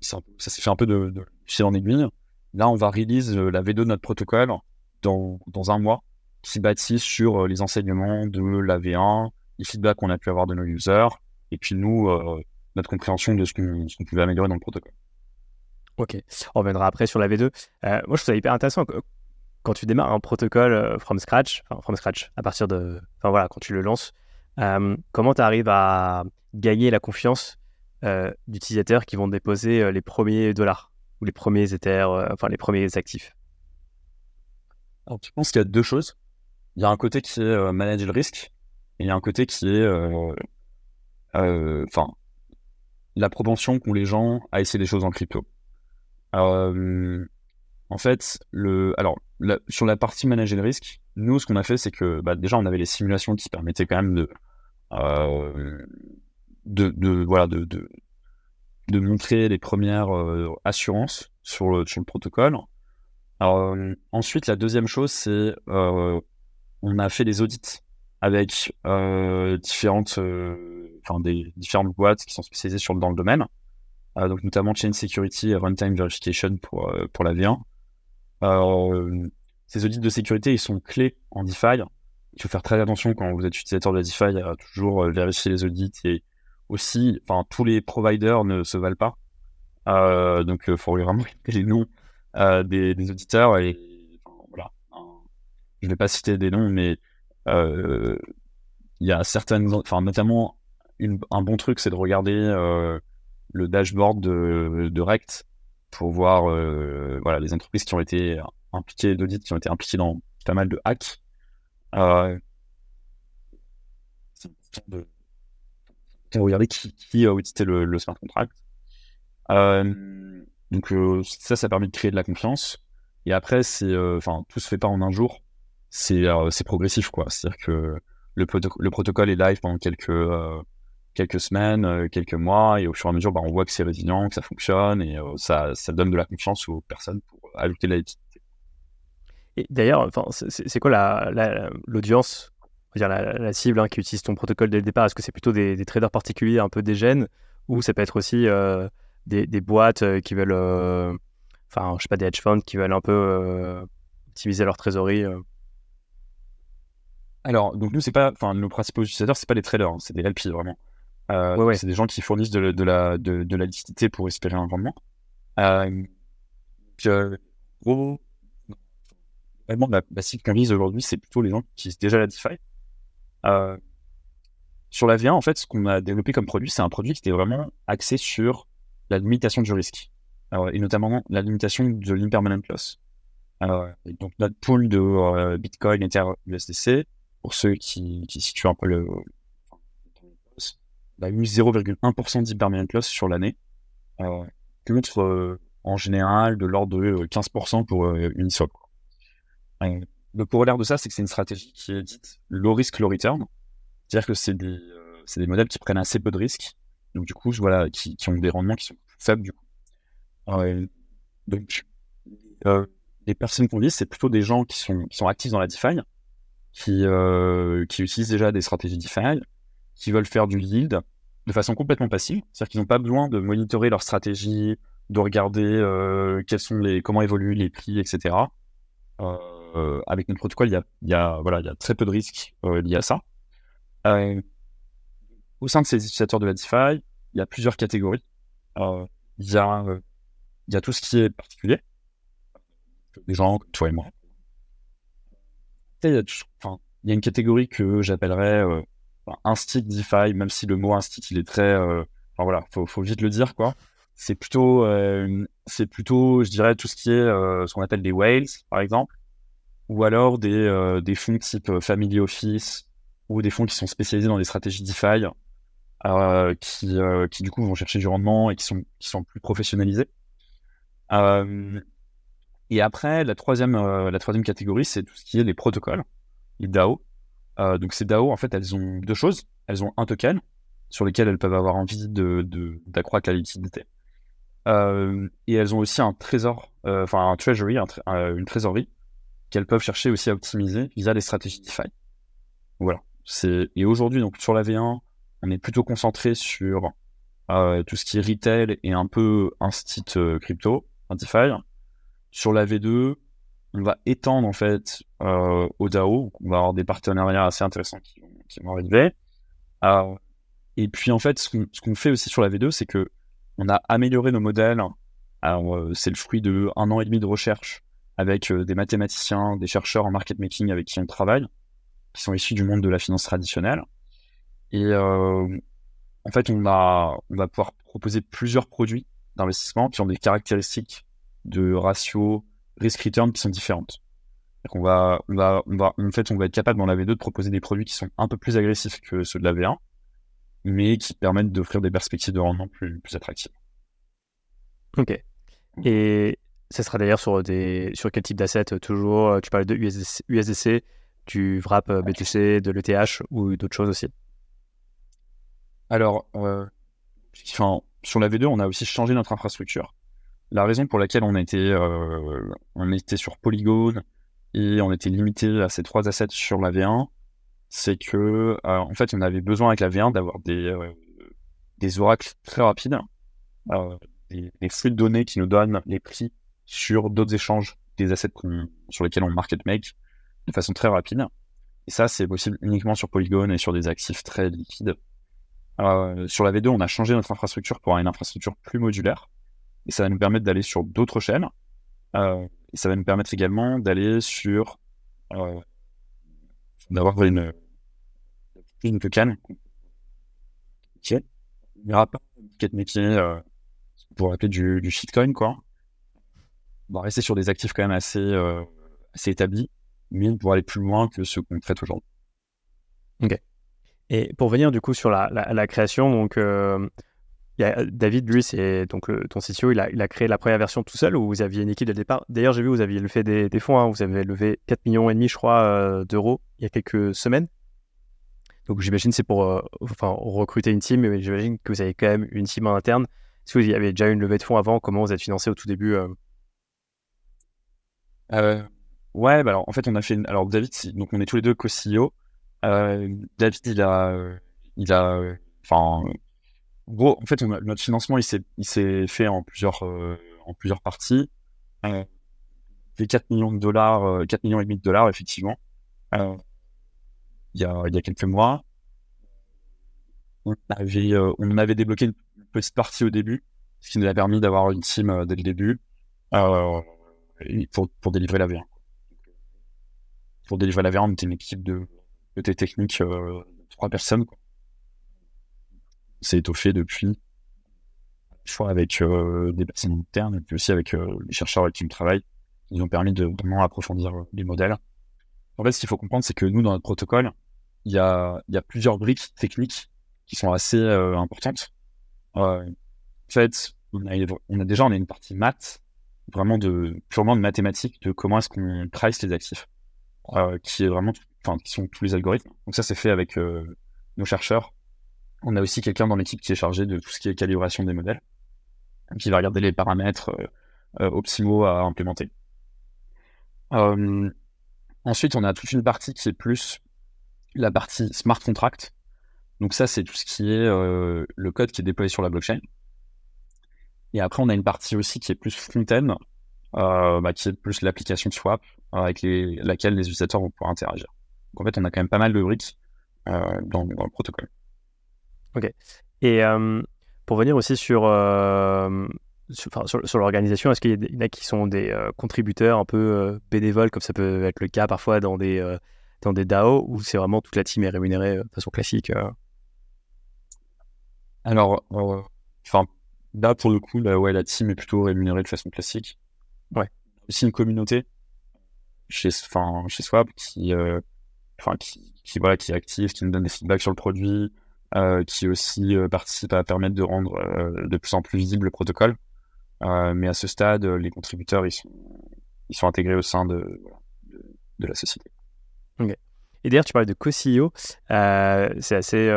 Ça, s'est fait un peu de, fil en aiguille. Là, on va release la V2 de notre protocole dans, dans un mois qui bâtit sur euh, les enseignements de la V1, les feedbacks qu'on a pu avoir de nos users, et puis nous, euh, notre compréhension de ce qu'on pouvait améliorer dans le protocole. Ok, on reviendra après sur la V2. Euh, moi, je trouve ça hyper intéressant. quand tu démarres un protocole from scratch, enfin from scratch, à partir de, enfin voilà, quand tu le lances, comment tu arrives à gagner la confiance d'utilisateurs qui vont déposer les premiers dollars ou les premiers Ethers, enfin les premiers actifs? Alors, je pense qu'il y a deux choses. Il y a un côté qui est manager le risque et il y a un côté qui est, enfin, la propension qu'ont les gens à essayer des choses en crypto. Euh, en fait, sur la partie manager le risque, nous, ce qu'on a fait, c'est que bah, déjà, on avait les simulations qui permettaient quand même de, euh, de, montrer les premières euh, assurances sur le, sur le protocole. Ensuite, la deuxième chose, c'est on a fait des audits avec différentes enfin des différentes boîtes qui sont spécialisées dans le domaine, euh, donc notamment Chain Security et Runtime Verification pour, euh, pour la V1. Euh, ces audits de sécurité, ils sont clés en DeFi. Il faut faire très attention quand vous êtes utilisateur de la DeFi à toujours vérifier les audits et aussi, enfin, tous les providers ne se valent pas. donc, il faut vraiment les noms des, des, auditeurs et voilà. Je ne vais pas citer des noms, mais il y a certaines, enfin, notamment un bon truc, c'est de regarder euh, le dashboard de, de, Rect pour voir euh, voilà, les entreprises qui ont été impliquées d'audit, qui ont été impliquées dans pas mal de hacks. Euh, de, regarder qui, qui, a audité le, smart contract. donc ça, ça permet de créer de la confiance. Et après, c'est, tout se fait pas en un jour. C'est, c'est progressif, quoi. C'est-à-dire que le, le, protocole est live pendant quelques, quelques semaines, euh, quelques mois, et au fur et à mesure, bah, on voit que c'est résilient, que ça fonctionne, et euh, ça, ça, donne de la confiance aux personnes pour ajouter de la liquidité. Et d'ailleurs, c'est quoi l'audience, la, la, la, cible hein, qui utilise ton protocole dès le départ? Est-ce que c'est plutôt des, traders particuliers un peu des gènes, ou ça peut être aussi euh, des, des, boîtes qui veulent, enfin, je sais pas, des hedge funds qui veulent un peu optimiser leur trésorerie alors, donc nous, c'est pas, enfin, nos principaux utilisateurs, c'est pas des traders, hein, c'est des LP vraiment. Euh, c'est des gens qui fournissent de, la, de, la liquidité pour espérer un rendement. Euh, gros, vraiment, la, la cible qu'on vise aujourd'hui, c'est plutôt les gens qui utilisent déjà la DeFi. Euh, sur la V1, en fait, ce qu'on a développé comme produit, c'est un produit qui était vraiment axé sur la limitation du risque. et notamment la limitation de l'impermanent loss. donc, notre pool de Bitcoin, Ether, USDC, pour ceux qui, qui situent un peu le, a eu 0,1% d'impermanent loss sur l'année, euh, contre euh, en général de l'ordre de 15% euh, pour euh, Uniswap. Euh, le corollaire de ça, c'est que c'est une stratégie qui est dite low risk, low return. C'est-à-dire que c'est des, des modèles qui prennent assez peu de risques, donc du coup, voilà, qui, qui ont des rendements qui sont faibles du coup. donc, les personnes qu'on vise, c'est plutôt des gens qui sont, qui sont actifs dans la DeFi, qui, qui utilisent déjà des stratégies DeFi, qui veulent faire du yield de façon complètement passive. C'est-à-dire qu'ils n'ont pas besoin de monitorer leur stratégie, de regarder euh, quels sont les, comment évoluent les prix, etc. Euh, avec notre protocole, il y a, y, a, très peu de risques euh, liés à ça. Au sein de ces utilisateurs de la il y a plusieurs catégories. Il y, a, tout ce qui est particulier, des gens comme toi et moi. Il y y a une catégorie que j'appellerais un stick DeFi, même si le mot un stick, il est très, euh, enfin voilà, faut, faut vite le dire quoi. C'est plutôt, euh, c'est plutôt, je dirais, tout ce qui est euh, ce qu'on appelle des whales, par exemple, ou alors des, fonds type Family Office ou des fonds qui sont spécialisés dans des stratégies DeFi, qui, du coup vont chercher du rendement et qui sont, qui sont plus professionnalisés. et après, la troisième, la troisième catégorie, c'est tout ce qui est les protocoles, les DAO. Euh, donc ces DAO, en fait, elles ont deux choses. Elles ont un token sur lequel elles peuvent avoir envie d'accroître de, la liquidité. Euh, et elles ont aussi un trésor, euh, enfin un treasury, une trésorerie qu'elles peuvent chercher aussi à optimiser via les stratégies DeFi. Voilà. Et aujourd'hui, donc sur la V1, on est plutôt concentré sur tout ce qui est retail et un peu instit crypto, un DeFi. Sur la V2, on va étendre en fait euh, au DAO. On va avoir des partenariats assez intéressants qui, vont arriver. Euh, et puis en fait, ce qu'on fait aussi sur la V2, c'est que on a amélioré nos modèles. Euh, c'est le fruit de un an et demi de recherche avec des mathématiciens, des chercheurs en market making avec qui on travaille, qui sont issus du monde de la finance traditionnelle. Et en fait, on, a, on va pouvoir proposer plusieurs produits d'investissement qui ont des caractéristiques de ratio risk-return qui sont différentes. On va, on va, on va, en fait, on va être capable dans la V2 de proposer des produits qui sont un peu plus agressifs que ceux de la V1, mais qui permettent d'offrir des perspectives de rendement plus, plus attractives. Ok. Et ça sera d'ailleurs sur, des, sur quel type d'assets Toujours, tu parlais de USDC, USDC du VRAP BTC, de l'ETH ou d'autres choses aussi? Alors, euh, enfin, sur la V2, on a aussi changé notre infrastructure. La raison pour laquelle on était, euh, on était sur Polygon et on était limité à ces trois assets sur la V1, c'est que euh, en fait, on avait besoin avec la V1 d'avoir des, euh, des oracles très rapides, des, des, flux de données qui nous donnent les prix sur d'autres échanges des assets sur lesquels on market make de façon très rapide. Et ça, c'est possible uniquement sur Polygon et sur des actifs très liquides. Sur la V2, on a changé notre infrastructure pour une infrastructure plus modulaire. Et ça va nous permettre d'aller sur d'autres chaînes. Euh, et ça va nous permettre également d'aller sur. Euh, d'avoir une. une can. Ok. Il n'y aura pas métier euh, pour appeler du, shitcoin, quoi. On va rester sur des actifs quand même assez, assez établis, mais pour aller plus loin que ce qu'on traite aujourd'hui. Ok. Et pour venir du coup sur la, création, donc a David, lui, c'est donc ton CTO, il a, créé la première version tout seul ou vous aviez une équipe dès le départ? D'ailleurs, j'ai vu vous aviez levé des, fonds, hein, vous avez levé 4 millions je crois, euh, d'euros il y a quelques semaines. Donc j'imagine c'est pour euh, enfin, recruter une team, mais j'imagine que vous avez quand même une team en interne. Est-ce que vous avez déjà une levée de fonds avant? Comment vous êtes financé au tout début Ouais, bah alors en fait on a fait, alors David, donc on est tous les deux co-CEO. Euh, David, il a, il a, enfin, gros, en fait, notre financement, il s'est, fait en plusieurs, euh, en plusieurs parties. Euh, fait 4 millions de dollars, 4 millions et demi de dollars, effectivement. il y a, il y a quelques mois. On avait, on avait débloqué une petite partie au début, ce qui nous a permis d'avoir une team dès le début pour, pour délivrer la V1. Pour délivrer la V1, on était une équipe de côté technique, euh, trois personnes. C'est étoffé depuis, fois avec euh, des personnes internes et puis aussi avec euh, les chercheurs avec qui on travaille, nous ont permis de vraiment approfondir les modèles. En fait, ce qu'il faut comprendre, c'est que nous, dans notre protocole, il y a, plusieurs briques techniques qui sont assez importantes. en fait, on a, on a déjà on a une partie maths, vraiment de purement de mathématiques, de comment est-ce qu'on price les actifs, qui est vraiment enfin, qui sont tous les algorithmes. Donc ça, c'est fait avec euh, nos chercheurs. On a aussi quelqu'un dans l'équipe qui est chargé de tout ce qui est calibration des modèles, qui va regarder les paramètres euh, euh, optimaux à implémenter. ensuite, on a toute une partie qui est plus la partie smart contract. Donc ça, c'est tout ce qui est le code qui est déployé sur la blockchain. Et après, on a une partie aussi qui est plus front-end, bah, qui est plus l'application swap avec laquelle les utilisateurs vont pouvoir interagir. Donc en fait, on a quand même pas mal de briques euh, dans, le protocole. Ok. Et euh, pour venir aussi sur, euh, sur, l'organisation, est-ce qu'il y en a qui sont des contributeurs un peu bénévoles, comme ça peut être le cas parfois dans des, dans des DAO, ou c'est vraiment toute la team est rémunérée de façon classique Alors, enfin, là pour le coup, la, ouais, la team est plutôt rémunérée de façon classique. Ouais. Aussi une communauté chez, chez Swap qui, enfin, qui, qui, voilà, qui est actif, qui nous donne des feedbacks sur le produit, euh, qui aussi euh, participe à permettre de rendre euh, de plus en plus visible le protocole. mais à ce stade, les contributeurs, ils sont, intégrés au sein de, la société. Et d'ailleurs, tu parlais de co-CEO. c'est assez,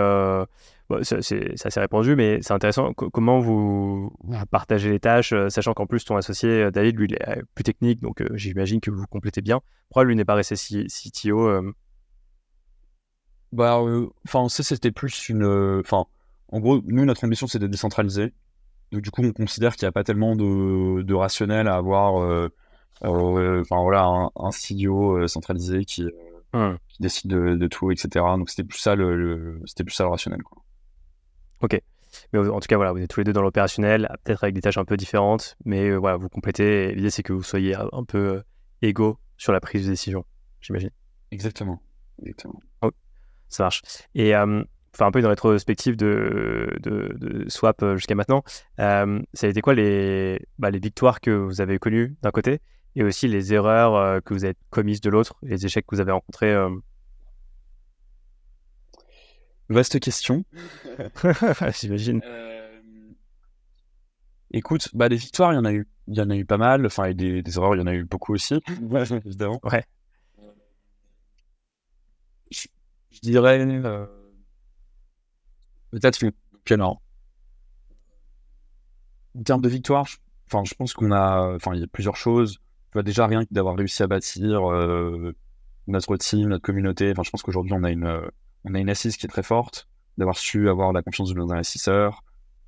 répandu, mais c'est intéressant. comment vous, partagez les tâches, sachant qu'en plus, ton associé David, lui, il est plus technique, donc j'imagine que vous vous complétez bien. Pourquoi lui n'est pas resté CTO bah, euh, enfin, ça, c'était plus une. Euh, enfin, en gros, nous, notre ambition, c'est de décentraliser. Donc, du coup, on considère qu'il n'y a pas tellement de, de rationnel à avoir. Euh, enfin, voilà, un, un studio centralisé qui, qui décide de, de, tout, etc. Donc, c'était plus ça le, c'était plus ça le rationnel, quoi. Ok. Mais en tout cas, voilà, vous êtes tous les deux dans l'opérationnel, peut-être avec des tâches un peu différentes, mais voilà, vous complétez. L'idée, c'est que vous soyez un peu égaux sur la prise de décision, j'imagine. Exactement. Exactement. Oh, ça marche. Et euh, enfin un peu une rétrospective de, de, de Swap jusqu'à maintenant. Euh, ça a été quoi les, bah, les victoires que vous avez connues d'un côté et aussi les erreurs que vous avez commises de l'autre, les échecs que vous avez rencontrés Vaste question. J'imagine. Écoute, bah, des victoires, il y en a eu, il y en a eu pas mal. Enfin, et des, des erreurs, il y en a eu beaucoup aussi, évidemment. Ouais. Je, dirais euh, peut-être le piano. En termes de victoire, enfin, je pense qu'on a, enfin, il y a plusieurs choses. Tu vois, déjà rien que d'avoir réussi à bâtir euh, notre team, notre communauté. Enfin, je pense qu'aujourd'hui, on a une, on a une assise qui est très forte, d'avoir su avoir la confiance de nos investisseurs.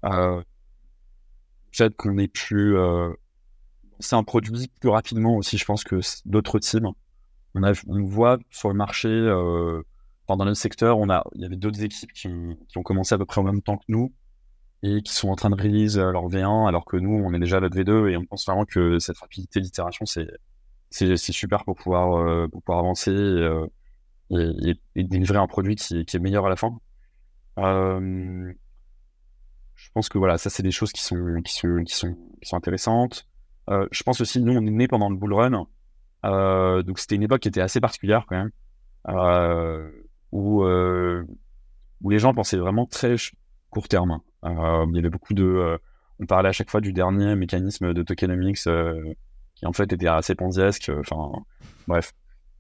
Euh, peut-être qu'on est plus euh, c'est un produit plus rapidement aussi je pense que d'autres teams on a on voit sur le marché euh, dans notre secteur on a il y avait d'autres équipes qui ont, commencé à peu près en même temps que nous et qui sont en train de release leur V1 alors que nous on est déjà à notre V2 et on pense vraiment que cette rapidité d'itération c'est super pour pouvoir euh, pour pouvoir avancer et, et, délivrer un produit qui, est meilleur à la fin. Euh, je pense que voilà, ça c'est des choses qui sont qui sont qui sont qui sont intéressantes. Euh, je pense aussi nous on est né pendant le bull run, euh, donc c'était une époque qui était assez particulière quand même, euh, où euh, où les gens pensaient vraiment très court terme. Euh, il y avait beaucoup de, euh, on parlait à chaque fois du dernier mécanisme de tokenomics qui en fait était assez ponziesque. Enfin bref.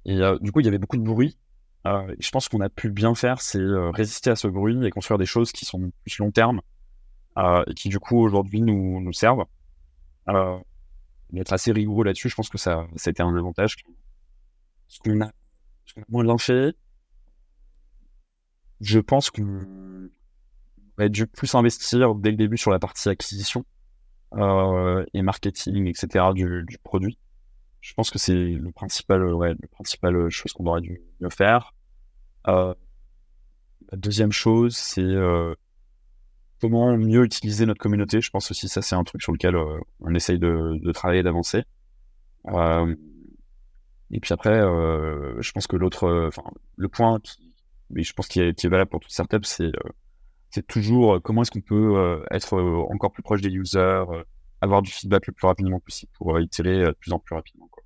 Et du coup il y avait beaucoup de bruit. je pense qu'on a pu bien faire, c'est résister à ce bruit et construire des choses qui sont plus long terme et qui du coup aujourd'hui nous, servent. Euh, d'être assez rigoureux là-dessus, je pense que ça, a été un avantage. Ce qu'on a, moins bien je pense qu'on aurait dû plus investir dès le début sur la partie acquisition euh, et marketing, etc. Du, du, produit. Je pense que c'est le principal, ouais, le principal chose qu'on aurait dû mieux faire. Euh, la deuxième chose, c'est euh, comment mieux utiliser notre communauté. Je pense aussi ça c'est un truc sur lequel euh, on essaye de, de travailler, d'avancer. Euh, et puis après, euh, je pense que l'autre, enfin le point qui, mais je pense qui est, qui est valable pour toute startup, c'est euh, c'est toujours comment est-ce qu'on peut être encore plus proche des users, avoir du feedback le plus rapidement possible pour itérer de plus en plus rapidement. Quoi.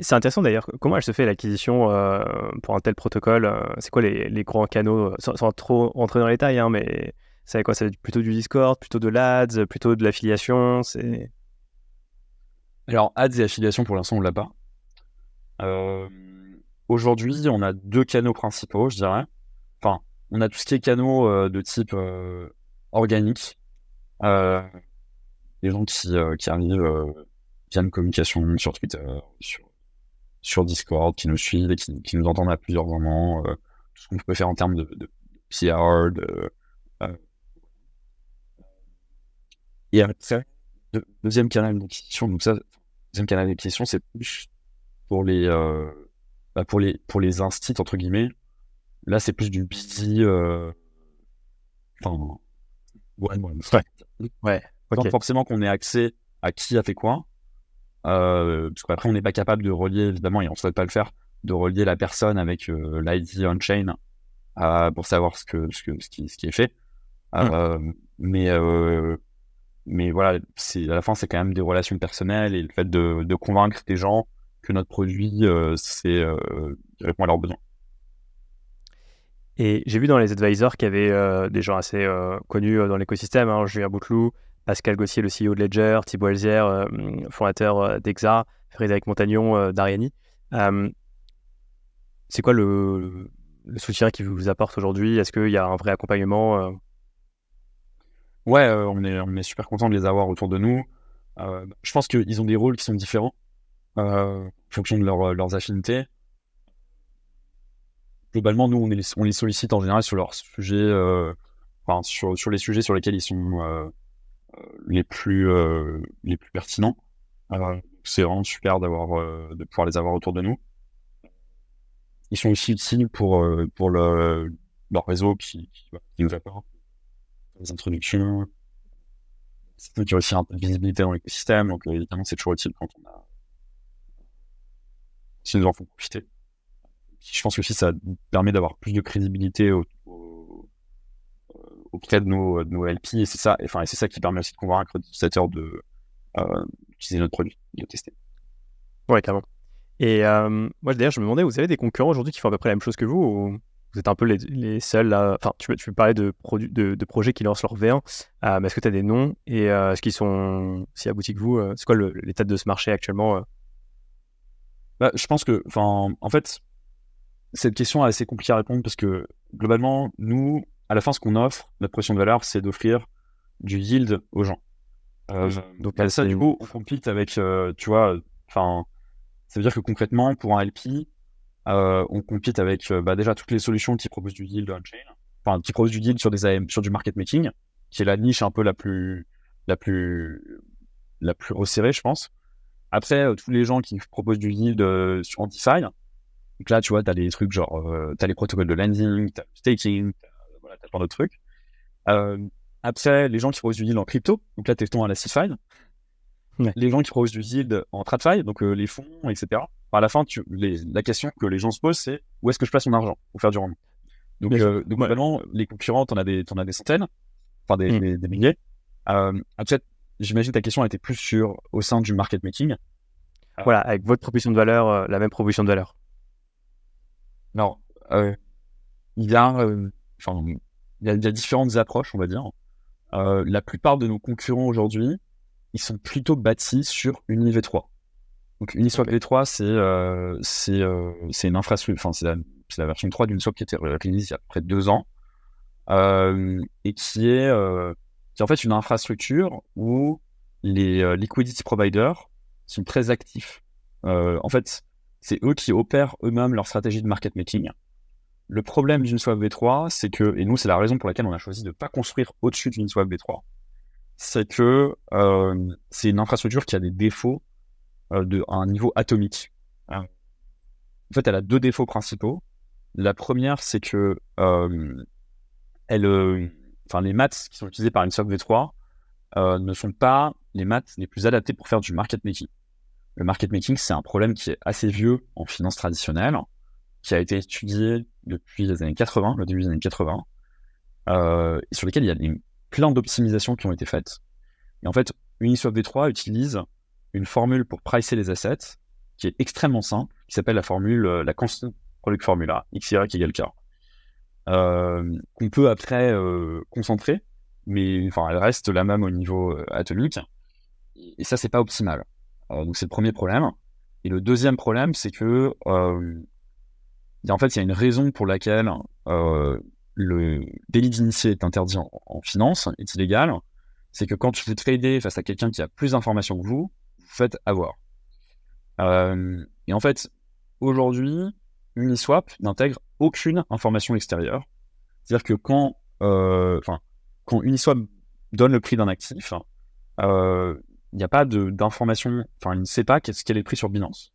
C'est intéressant d'ailleurs, comment elle se fait l'acquisition euh, pour un tel protocole euh, C'est quoi les, les, grands canaux sans, sans, trop rentrer dans les détails, hein, mais c'est quoi? C'est plutôt du Discord, plutôt de l'ADS, plutôt de l'affiliation c'est... Alors, ads et affiliation, pour l'instant, on l'a pas. Euh, aujourd'hui, on a deux canaux principaux, je dirais. Enfin, on a tout ce qui est canaux euh, de type euh, organique. les gens qui, arrivent via une communication sur Twitter, sur Discord, qui nous suivent et qui, nous entendent à plusieurs moments, euh, tout ce qu'on peut faire en termes de, PR, euh, et après, deuxième canal d'acquisition, donc ça, deuxième canal d'acquisition, c'est plus pour les, euh, bah pour les, pour les instits, entre guillemets. Là, c'est plus du busy, euh, enfin, ouais, ouais, ouais. ouais okay. forcément qu'on ait accès à qui a fait quoi, euh, parce qu'après, on n'est pas capable de relier, évidemment, et on ne souhaite pas le faire, de relier la personne avec euh, l'ID on-chain euh, pour savoir ce, que, ce, que, ce, qui, ce qui est fait. Mmh. mais, mais voilà, c'est, à la fin, c'est quand même des relations personnelles et le fait de, de convaincre des gens que notre produit, c'est, répond à leurs besoins. Et j'ai vu dans les advisors qu'il y avait des gens assez connus dans l'écosystème, hein, Julien Bouteloup, Pascal Gossier, le CEO de Ledger, Thibault Elzière, euh, fondateur euh, d'Exa, Frédéric Montagnon euh, d'Ariani. c'est quoi le, le, soutien qu'ils vous apporte aujourd'hui? Est-ce qu'il y a un vrai accompagnement Ouais, on, est, on est super content de les avoir autour de nous. je pense qu'ils ont des rôles qui sont différents en fonction de leur, leurs affinités. Globalement, nous, on, est, on, les sollicite en général sur leurs sujets, enfin, sur, sur les sujets sur lesquels ils sont les plus euh, les plus pertinents. c'est vraiment super d'avoir euh, de pouvoir les avoir autour de nous. Ils sont aussi utiles pour euh, pour le, leur réseau qui, qui, qui nous apporte les introductions. C'est qui a aussi un peu de visibilité dans l'écosystème, donc évidemment c'est toujours utile quand on a qui nous en font profiter. Je pense que aussi ça permet d'avoir plus de crédibilité au, auprès de nos, nos LP et c'est ça, enfin, et c'est ça qui permet aussi de convaincre les utilisateurs de euh, d'utiliser notre produit, de le tester. Ouais, clairement. Et euh, moi, d'ailleurs, je me demandais, vous avez des concurrents aujourd'hui qui font à peu près la même chose que vous ou vous êtes un peu les, seuls là Enfin, tu, tu parlais de, de, de, projets qui lancent leur V1, euh, mais est-ce que tu as des noms et euh, est-ce qu'ils sont si aboutis que vous C'est quoi l'état de ce marché actuellement bah, Je pense que, enfin, en fait, cette question est assez compliquée à répondre parce que globalement, nous, à la fin, ce qu'on offre, notre pression de valeur, c'est d'offrir du yield aux gens. Euh, donc ça, du coup, on compite avec, euh, tu vois, enfin, ça veut dire que concrètement, pour un LP, euh, on compite avec bah, déjà toutes les solutions qui proposent du yield on-chain, enfin, qui proposent du yield sur des AM, sur du market making, qui est la niche un peu la plus, la plus, la plus resserrée, je pense. Après, tous les gens qui proposent du yield en DeFi, donc là, tu vois, tu as des trucs genre, tu as les protocoles de lending, tu as le staking, tu as, voilà, plein d'autres trucs. Après, les gens qui proposent du yield en crypto, donc là, testons à la CeFi. Les gens qui proposent du yield en TradFi, donc euh, les fonds, etc. à la fin, tu, la question que les gens se posent, c'est où est-ce que je place mon argent pour faire du rendement? Donc, euh, donc les concurrents, t'en as des, en as des centaines, enfin des, mm. des, milliers. Euh, après, j'imagine que ta question était plus sur au sein du market making. Voilà, avec votre proposition de valeur, la même proposition de valeur. Non, il y a, il y a différentes approches, on va dire. Euh, la plupart de nos concurrents aujourd'hui, ils sont plutôt bâtis sur Univ 3. Donc Uniswap V3, c'est euh, euh, c'est une infrastructure, enfin c'est la, version 3 d'Uniswap qui était réalisée il y a près de deux ans et qui est, qui en fait une infrastructure où les liquidity providers sont très actifs. en fait, c'est eux qui opèrent eux-mêmes leur stratégie de market making. Le problème d'une swap V3, c'est que, et nous, c'est la raison pour laquelle on a choisi de ne pas construire au-dessus d'une swap V3, c'est que euh, c'est une infrastructure qui a des défauts euh, de, à un niveau atomique. Hein. En fait, elle a deux défauts principaux. La première, c'est que euh, elle, enfin, les maths qui sont utilisées par une swap V3 ne sont pas les maths les plus adaptés pour faire du market making. Le market making, c'est un problème qui est assez vieux en finance traditionnelle qui a été étudié depuis les années 80, le début des années 80, euh, sur lesquels il y a plein d'optimisations qui ont été faites. Et en fait, Uniswap V3 utilise une formule pour pricer les assets qui est extrêmement simple, qui s'appelle la formule, euh, la constant product formula, XY égale K. Euh, qu'on peut après euh, concentrer, mais enfin, elle reste la même au niveau euh, atomique. Et ça, c'est pas optimal. donc, c'est le premier problème. Et le deuxième problème, c'est que en fait, il y a une raison pour laquelle le délit d'initié est interdit en, finance, est illégal. C'est que quand vous tradez face à quelqu'un qui a plus d'informations que vous, vous faites avoir. Et en fait, aujourd'hui, Uniswap n'intègre aucune information extérieure. C'est-à-dire que quand, euh, quand Uniswap donne le prix d'un actif, il n'y a pas d'information, enfin, il ne sait pas qu'est-ce qu'elle est pris sur Binance.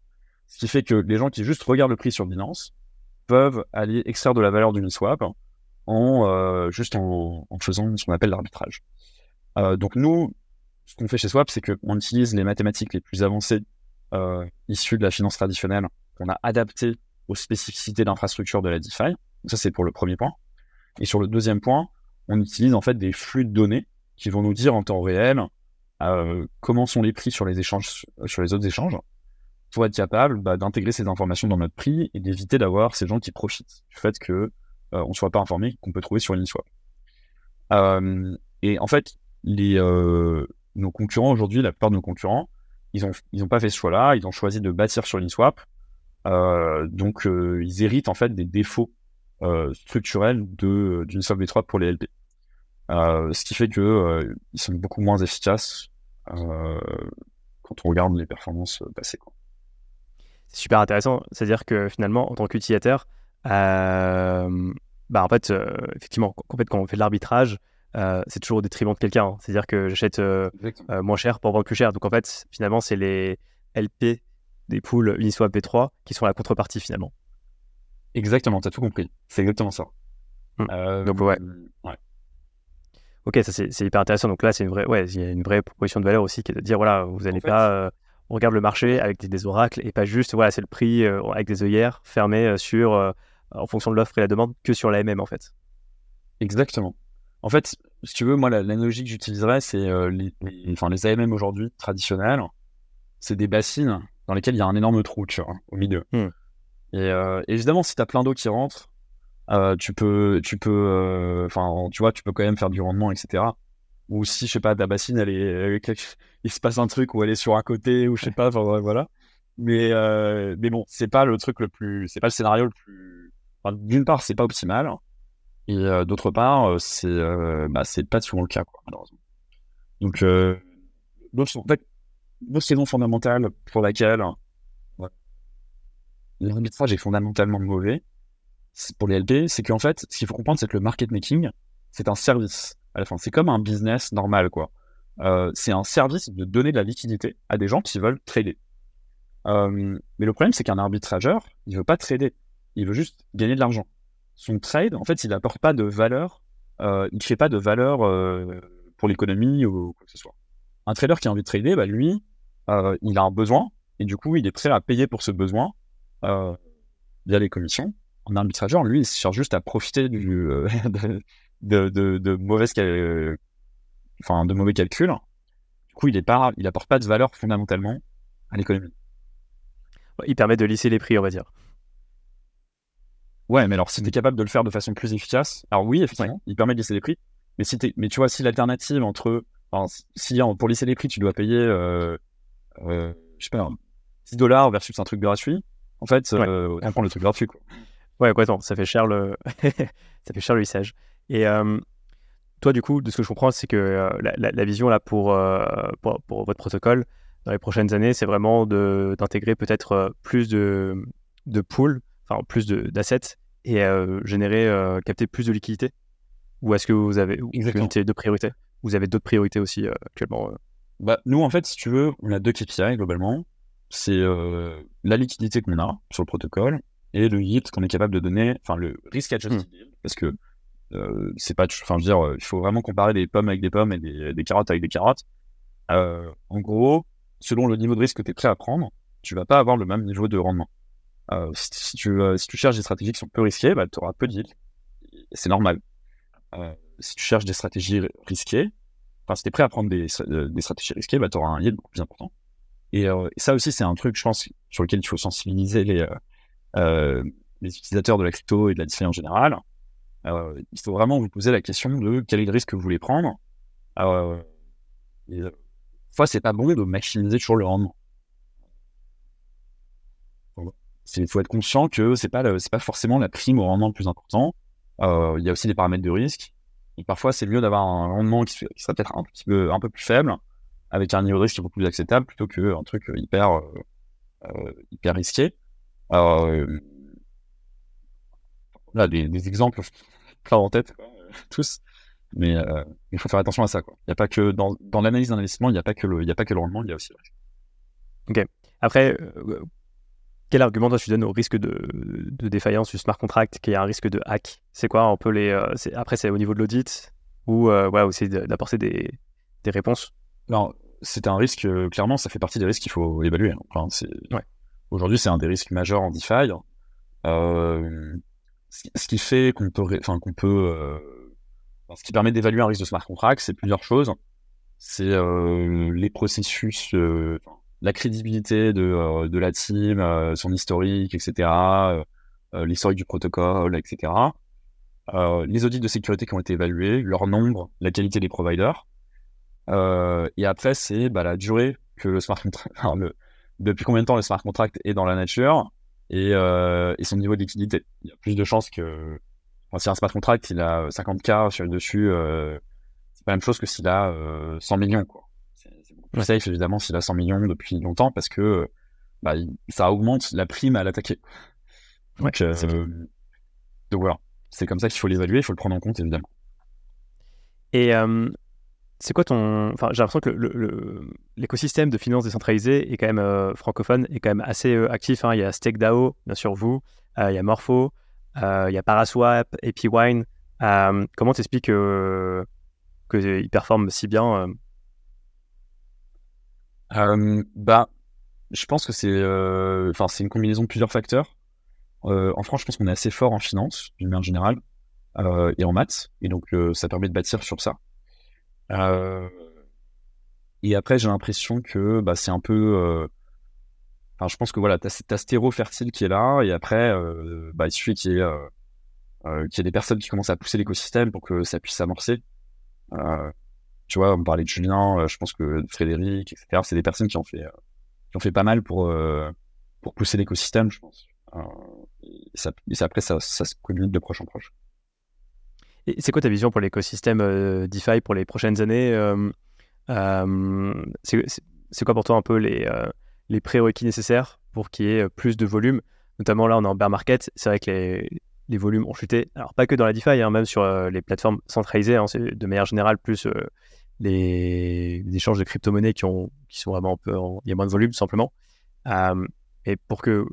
Ce qui fait que les gens qui juste regardent le prix sur Binance peuvent aller extraire de la valeur d'une swap en euh, juste en, faisant ce qu'on appelle l'arbitrage. Euh, donc nous, ce qu'on fait chez Swap, c'est qu'on utilise les mathématiques les plus avancées euh, issues de la finance traditionnelle qu'on a adaptées aux spécificités d'infrastructure de la DeFi. Ça, c'est pour le premier point. Et sur le deuxième point, on utilise en fait des flux de données qui vont nous dire en temps réel comment sont les prix sur les échanges, sur les autres échanges, pour être capable bah, d'intégrer ces informations dans notre prix et d'éviter d'avoir ces gens qui profitent du fait que euh, ne soit pas informé qu'on peut trouver sur Uniswap. Euh, et en fait, euh, nos concurrents aujourd'hui, la plupart de nos concurrents, ils n'ont pas fait ce choix-là, ils ont choisi de bâtir sur Uniswap. Euh, donc, euh, ils héritent en fait des défauts structurels de d'Uniswap V3 pour les LP. ce qui fait que ils sont beaucoup moins efficaces quand on regarde les performances passées. Quoi c'est super intéressant. C'est-à-dire que finalement, en tant qu'utilisateur, euh, bah en fait, euh, effectivement, en fait, quand on fait de l'arbitrage, euh, c'est toujours au détriment de quelqu'un. Hein. C'est-à-dire que j'achète moins cher pour vendre plus cher. Donc en fait, finalement, c'est les LP des pools Uniswap V3 qui sont la contrepartie finalement. Exactement, tu as tout compris. C'est exactement ça. Mmh. Donc ouais. ouais. Ok, ça c'est hyper intéressant. Donc là, c'est une vraie, ouais, il y a une vraie proposition de valeur aussi qui est de dire voilà, vous n'allez pas on regarde le marché avec des, oracles et pas juste, voilà, c'est le prix avec des œillères fermées sur, en fonction de l'offre et la demande, que sur l'AMM en fait. Exactement. En fait, si tu veux, moi, l'analogie que j'utiliserais, c'est les, enfin, les AMM aujourd'hui traditionnels, c'est des bassines dans lesquelles il y a un énorme trou, tu vois, au milieu. Hmm. Et évidemment, si tu as plein d'eau qui rentre, tu peux, tu peux, enfin, tu vois, tu peux quand même faire du rendement, etc ou si je sais pas ta bassine elle est, il se passe un truc où elle est sur un côté ou je sais pas voilà mais euh, mais bon c'est pas le truc le plus c'est pas le scénario le plus d'une part c'est pas optimal et euh, d'autre part euh, c'est bah c'est pas souvent le cas quoi malheureusement donc l'autre en fait saison fondamentale pour laquelle l'arbitrage est fondamentalement mauvais pour les LP c'est qu'en fait ce qu'il faut comprendre c'est que le market making c'est un service c'est comme un business normal, quoi. Euh, c'est un service de donner de la liquidité à des gens qui veulent trader. Euh, mais le problème, c'est qu'un arbitrageur, il veut pas trader. Il veut juste gagner de l'argent. Son trade, en fait, il n'apporte pas de valeur. Euh, il ne fait pas de valeur pour l'économie ou quoi que ce soit. Un trader qui a envie de trader, bah, lui, il a un besoin et du coup, il est prêt à payer pour ce besoin via les commissions. Un arbitrageur, lui, il cherche juste à profiter du, de, de, de mauvaises enfin, de mauvais calculs. Du coup, il est pas, il apporte pas de valeur fondamentalement à l'économie. Il permet de lisser les prix, on va dire. Ouais, mais alors si tu es capable de le faire de façon plus efficace, alors oui, effectivement, il permet de lisser les prix. Mais si mais tu vois, si l'alternative entre, si pour lisser les prix, tu dois payer, euh, euh, je sais pas, 10 dollars versus un truc gratuit, en fait, euh, on prend le truc gratuit, quoi. Ouais, quoi, attends, ça fait cher le, ça fait cher le lissage. Et euh, toi, du coup, de ce que je comprends, c'est que euh, la, vision là euh, pour, pour, votre protocole dans les prochaines années, c'est vraiment d'intégrer peut-être plus de, de pools, enfin plus d'assets et générer, capter plus de liquidités. Ou est-ce que vous avez deux priorités Vous avez d'autres priorités aussi actuellement bah, Nous, en fait, si tu veux, on a deux KPI globalement. C'est la liquidité qu'on a sur le protocole et le yield qu'on est capable de donner, enfin le risk adjusted hmm. yield, parce que euh, c'est pas, enfin, je veux dire, il faut vraiment comparer des pommes avec des pommes et des, carottes avec des carottes. Euh, en gros, selon le niveau de risque que tu es prêt à prendre, tu vas pas avoir le même niveau de rendement. Euh, si, tu, si tu cherches des stratégies qui sont peu risquées, bah, tu auras peu de yield. C'est normal. si tu cherches des stratégies risquées, si tu es prêt à prendre des, des stratégies risquées, bah, tu auras un yield beaucoup plus important. Et, ça aussi, c'est un truc, je pense, sur lequel il faut sensibiliser les, les utilisateurs de la crypto et de la DeFi en général. Euh, il faut vraiment vous poser la question de quel est le risque que vous voulez prendre. Euh, et, euh, fois, c'est pas bon de maximiser toujours le rendement. Il faut être conscient que c'est pas pas forcément la prime au rendement le plus important. Il y a aussi des paramètres de risque. Parfois, c'est mieux d'avoir un rendement qui, serait peut-être un petit peu un peu plus faible, avec un niveau de risque qui est beaucoup plus acceptable, plutôt qu'un truc hyper hyper risqué. Euh, là, des, exemples plein en tête, tous. Mais euh, il faut faire attention à ça. Il a pas que dans, dans l'analyse d'investissement, il n'y a pas que le, a pas que le rendement, il y a aussi le risque. Ok. Après, euh, quel argument toi tu donnes au risque de, de, défaillance du smart contract, qui est un risque de hack? C'est quoi un peu les euh, Après, c'est au niveau de l'audit ou ouais, aussi d'apporter des, des réponses? Non, c'est un risque. clairement, ça fait partie des risques qu'il faut évaluer. Hein. Enfin, ouais. Aujourd'hui, c'est un des risques majeurs en DeFi. Euh, ce qui fait qu'on peut, enfin qu'on peut, euh, ce qui permet d'évaluer un risque de smart contract, c'est plusieurs choses. C'est euh, les processus, euh, la crédibilité de, de la team, son historique, etc., l'historique du protocole, etc. les audits de sécurité qui ont été évalués, leur nombre, la qualité des providers. et après, c'est bah, la durée que le smart contract, le, depuis combien de temps le smart contract est dans la nature, euh, et, son niveau de liquidité. Il y a plus de chances que. Enfin, si un smart contract, il a 50K sur le dessus, euh, c'est pas la même chose que s'il a 100 euh, millions. Quoi. Plus safe, évidemment, s'il a 100 millions depuis longtemps, parce que bah, ça augmente la prime à l'attaquer. Donc, donc voilà, c'est comme ça qu'il faut l'évaluer, il faut le prendre en compte, évidemment. Et c'est quoi ton. Enfin, j'ai l'impression que l'écosystème de finances décentralisées est quand même euh, francophone, est quand même assez euh, actif. Hein. Il y a StakeDAO, bien sûr, vous. Euh, il y a Morpho. il y a Paraswap, AppWine. comment t'expliques que qu'ils performent si bien Bah, je pense que c'est enfin c'est une combinaison de plusieurs facteurs. en France, je pense qu'on est assez fort en finance, d'une manière générale, et en maths, et donc ça permet de bâtir sur ça. et après, j'ai l'impression que bah, c'est un peu Enfin, je pense que voilà, tu as, ce terreau fertile qui est là, et après, bah, il suffit qu'il y, ait des personnes qui commencent à pousser l'écosystème pour que ça puisse s'amorcer. Tu vois, on parlait de Julien, je pense que Frédéric, etc. C'est des personnes qui ont fait, qui ont fait pas mal pour, pour pousser l'écosystème, je pense. et, ça, après, ça, ça se communique de proche en proche. Et c'est quoi ta vision pour l'écosystème DeFi pour les prochaines années C'est quoi pour toi un peu les les prérequis nécessaires pour qu'il y ait euh, plus de volume? Notamment là, on est en bear market. C'est vrai que les, volumes ont chuté. Alors, pas que dans la DeFi, hein, même sur euh, les plateformes centralisées. Hein, de manière générale plus euh, les, échanges de crypto-monnaies qui, sont vraiment un peu. il y a moins de volume, simplement. et pour que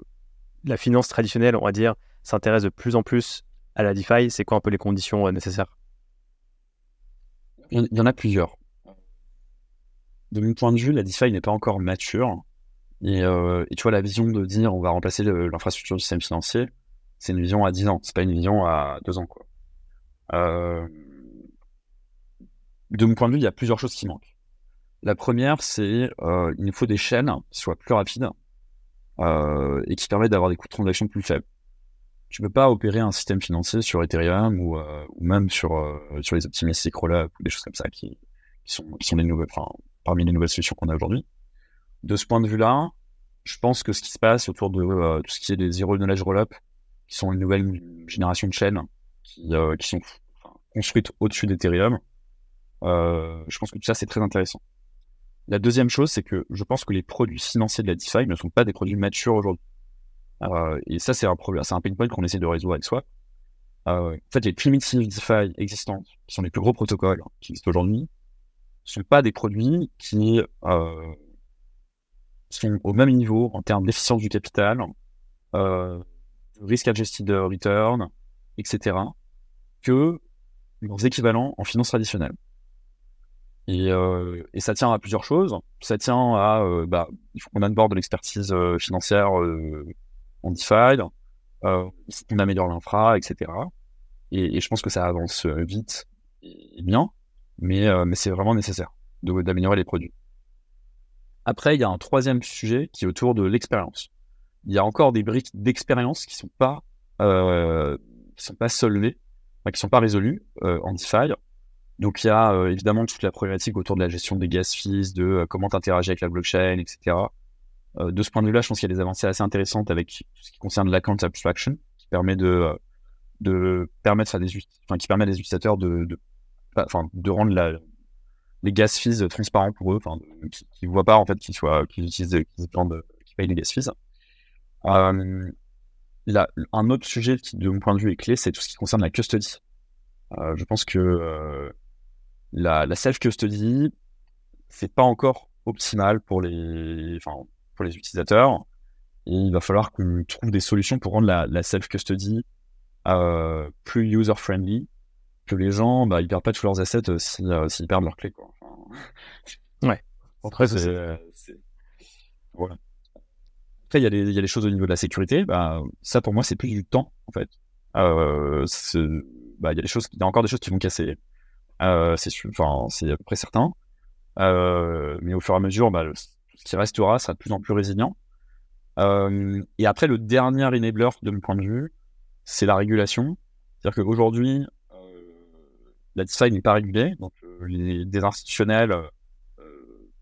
la finance traditionnelle, on va dire, s'intéresse de plus en plus à la DeFi, c'est quoi un peu les conditions nécessaires? Il y en a plusieurs. De mon point de vue, la DeFi n'est pas encore mature. Euh, et, tu vois, la vision de dire on va remplacer l'infrastructure du système financier, c'est une vision à 10 ans, c'est pas une vision à 2 ans. Quoi. Euh, de mon point de vue, il y a plusieurs choses qui manquent. La première, c'est euh, il nous faut des chaînes qui soient plus rapides euh, et qui permettent d'avoir des coûts de transaction plus faibles. Tu peux pas opérer un système financier sur Ethereum ou, ou même sur, sur les optimistes Rollup ou des choses comme ça qui, sont, qui des nouvelles, parmi les nouvelles solutions qu'on a aujourd'hui de ce point de vue-là, je pense que ce qui se passe autour de euh, tout ce qui est des Zero Knowledge Rollup, qui sont une nouvelle génération de chaînes qui, euh, sont construites au-dessus d'Ethereum, euh, je pense que tout ça, c'est très intéressant. La deuxième chose, c'est que je pense que les produits financiers de la DeFi ne sont pas des produits matures aujourd'hui. et ça, c'est un problème, c'est un pain point qu'on essaie de résoudre avec Swap. en fait, les primitives DeFi existantes, qui sont les plus gros protocoles qui existent aujourd'hui, ne sont pas des produits qui sont au même niveau en termes d'efficience du capital, euh, risque adjusted return, etc., que leurs équivalents en finance traditionnelle. Et, euh, et, ça tient à plusieurs choses. Ça tient à, euh, bah, il faut qu'on aborde de l'expertise euh, financière euh, en DeFi, euh, il faut qu'on améliore l'infra, etc. Et, et, je pense que ça avance vite et, bien, mais, mais c'est vraiment nécessaire d'améliorer les produits. Après, il y a un troisième sujet qui est autour de l'expérience. Il y a encore des briques d'expérience qui sont pas euh, qui sont pas solvées, qui sont pas résolues euh, en DeFi. Donc il y a euh, évidemment toute la problématique autour de la gestion des gas fees, de euh, comment interagir avec la blockchain, etc. Euh, de ce point de vue-là, je pense qu'il y a des avancées assez intéressantes avec tout ce qui concerne l'account abstraction, qui permet de permettre à des qui utilisateurs de, rendre les gas fees transparents pour eux, enfin, qui, ne voient pas en fait qu'ils utilisent, qu'ils payent les gas fees. Un autre sujet qui, de mon point de vue, est clé, c'est tout ce qui concerne la custody. Je pense que la, la self-custody, c'est pas encore optimal pour les, enfin, pour les utilisateurs. Et il va falloir qu'on trouve des solutions pour rendre la, la self-custody euh, plus user-friendly que les gens, bah, ils perdent pas tous leurs assets euh, euh, s'ils perdent leurs clés, quoi. ouais. Après, c'est, euh, voilà. Après, il y, a les, y a les choses au niveau de la sécurité. Bah, ça, pour moi, c'est plus du temps, en fait. Euh, bah, il y a des choses, il y a encore des choses qui vont casser. Euh, c'est à peu près certain. Euh, mais au fur et à mesure, bah, ce qui restera sera de plus en plus résilient. Euh, et après, le dernier enabler, de mon point de vue, c'est la régulation. C'est-à-dire qu'aujourd'hui, la DeFi n'est pas régulée, donc les, des institutionnels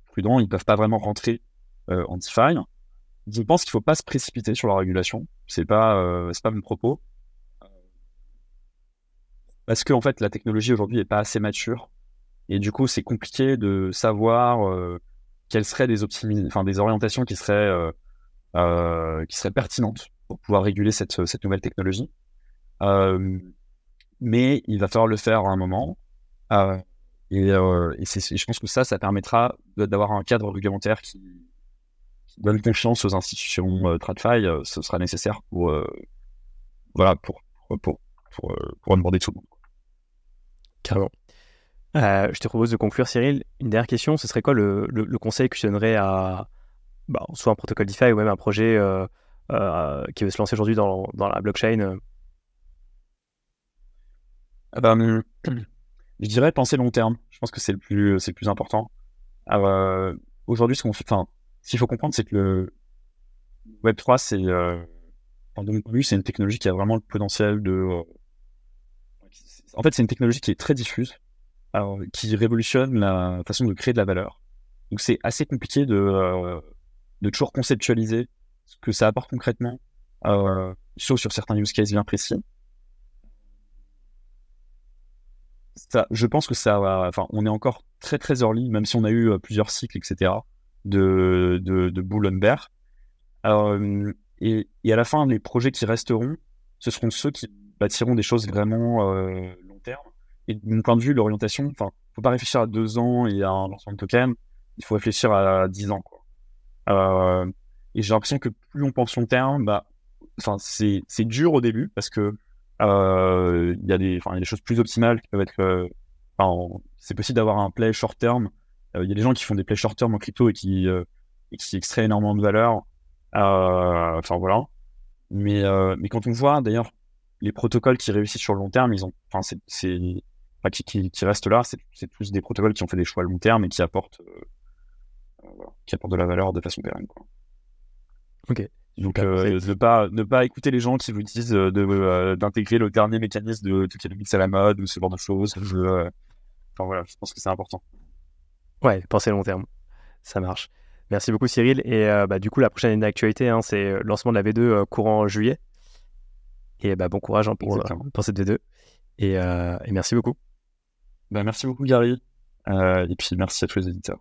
prudents, ils peuvent pas vraiment rentrer en DeFi. Je pense qu'il faut pas se précipiter sur la régulation. C'est pas, pas mon propos. Parce que en fait, la technologie aujourd'hui est pas assez mature et du coup, c'est compliqué de savoir quelles seraient des orientations qui seraient qui seraient pertinentes pour pouvoir réguler cette, nouvelle technologie. Euh, mais il va falloir le faire à un moment. Euh, et, euh, je pense que ça, ça permettra d'avoir un cadre réglementaire qui, donne confiance aux institutions euh, TradFi. Euh, ce sera nécessaire euh, voilà, pour, pour, pour, pour onboarder tout le monde. Carrément. je te propose de conclure, Cyril. Une dernière question, ce serait quoi le, le, le conseil que tu donnerais à, bah, soit un protocole DeFi ou même un projet qui veut se lancer aujourd'hui dans, dans, la blockchain ah bah, hum, Je dirais penser long terme. Je pense que c'est le plus, c'est le plus important. aujourd'hui, ce qu'on fait, enfin, qu'il faut comprendre, c'est que le Web 3, c'est, en de mon point de vue, c'est une technologie qui a vraiment le potentiel de, en fait, c'est une technologie qui est très diffuse, qui révolutionne la façon de créer de la valeur. Donc, c'est assez compliqué de, de toujours conceptualiser ce que ça apporte concrètement, euh, sauf sur certains use cases bien précis. Je pense que ça va, enfin, on est encore très très early, même si on a eu euh, plusieurs cycles, etc., de, de, de bull bear. Euh, et, à la fin, les projets qui resteront, ce seront ceux qui bâtiront des choses vraiment euh, long terme. Et de mon point de vue, l'orientation, enfin, faut pas réfléchir à deux ans et à un lancement de token, il faut réfléchir à dix ans, quoi. Euh, et j'ai l'impression que plus on pense long terme, bah, enfin, c'est, c'est dur au début parce que euh, il y a des, enfin, il y a des choses plus optimales qui peuvent être, euh, enfin, c'est possible d'avoir un play short term. Il y a des gens qui font des plays short term en crypto et qui, et qui extraient énormément de valeur. enfin voilà. Mais, mais quand on voit d'ailleurs les protocoles qui réussissent sur le long terme, ils ont, enfin, c'est, c'est enfin, qui, qui, qui, restent là, c'est, c'est plus des protocoles qui ont fait des choix à long terme et qui apportent, qui apporte de la valeur de façon pérenne. Quoi. Ok. Donc, euh, ne, pas, ne pas écouter les gens qui vous disent euh, de, euh, d'intégrer le dernier mécanisme de tokenomics à la mode ou ce genre de choses. Je, enfin, voilà, je pense que c'est important. Ouais, penser long terme. Ça marche. Merci beaucoup, Cyril. Et bah, du coup, la prochaine d'actualité, hein, c'est le lancement de la V2 courant juillet. Et bah, bon courage hein, pour, pour, cette V2. Et, et merci beaucoup. Bah, merci beaucoup, Gary. et puis, merci à tous les éditeurs.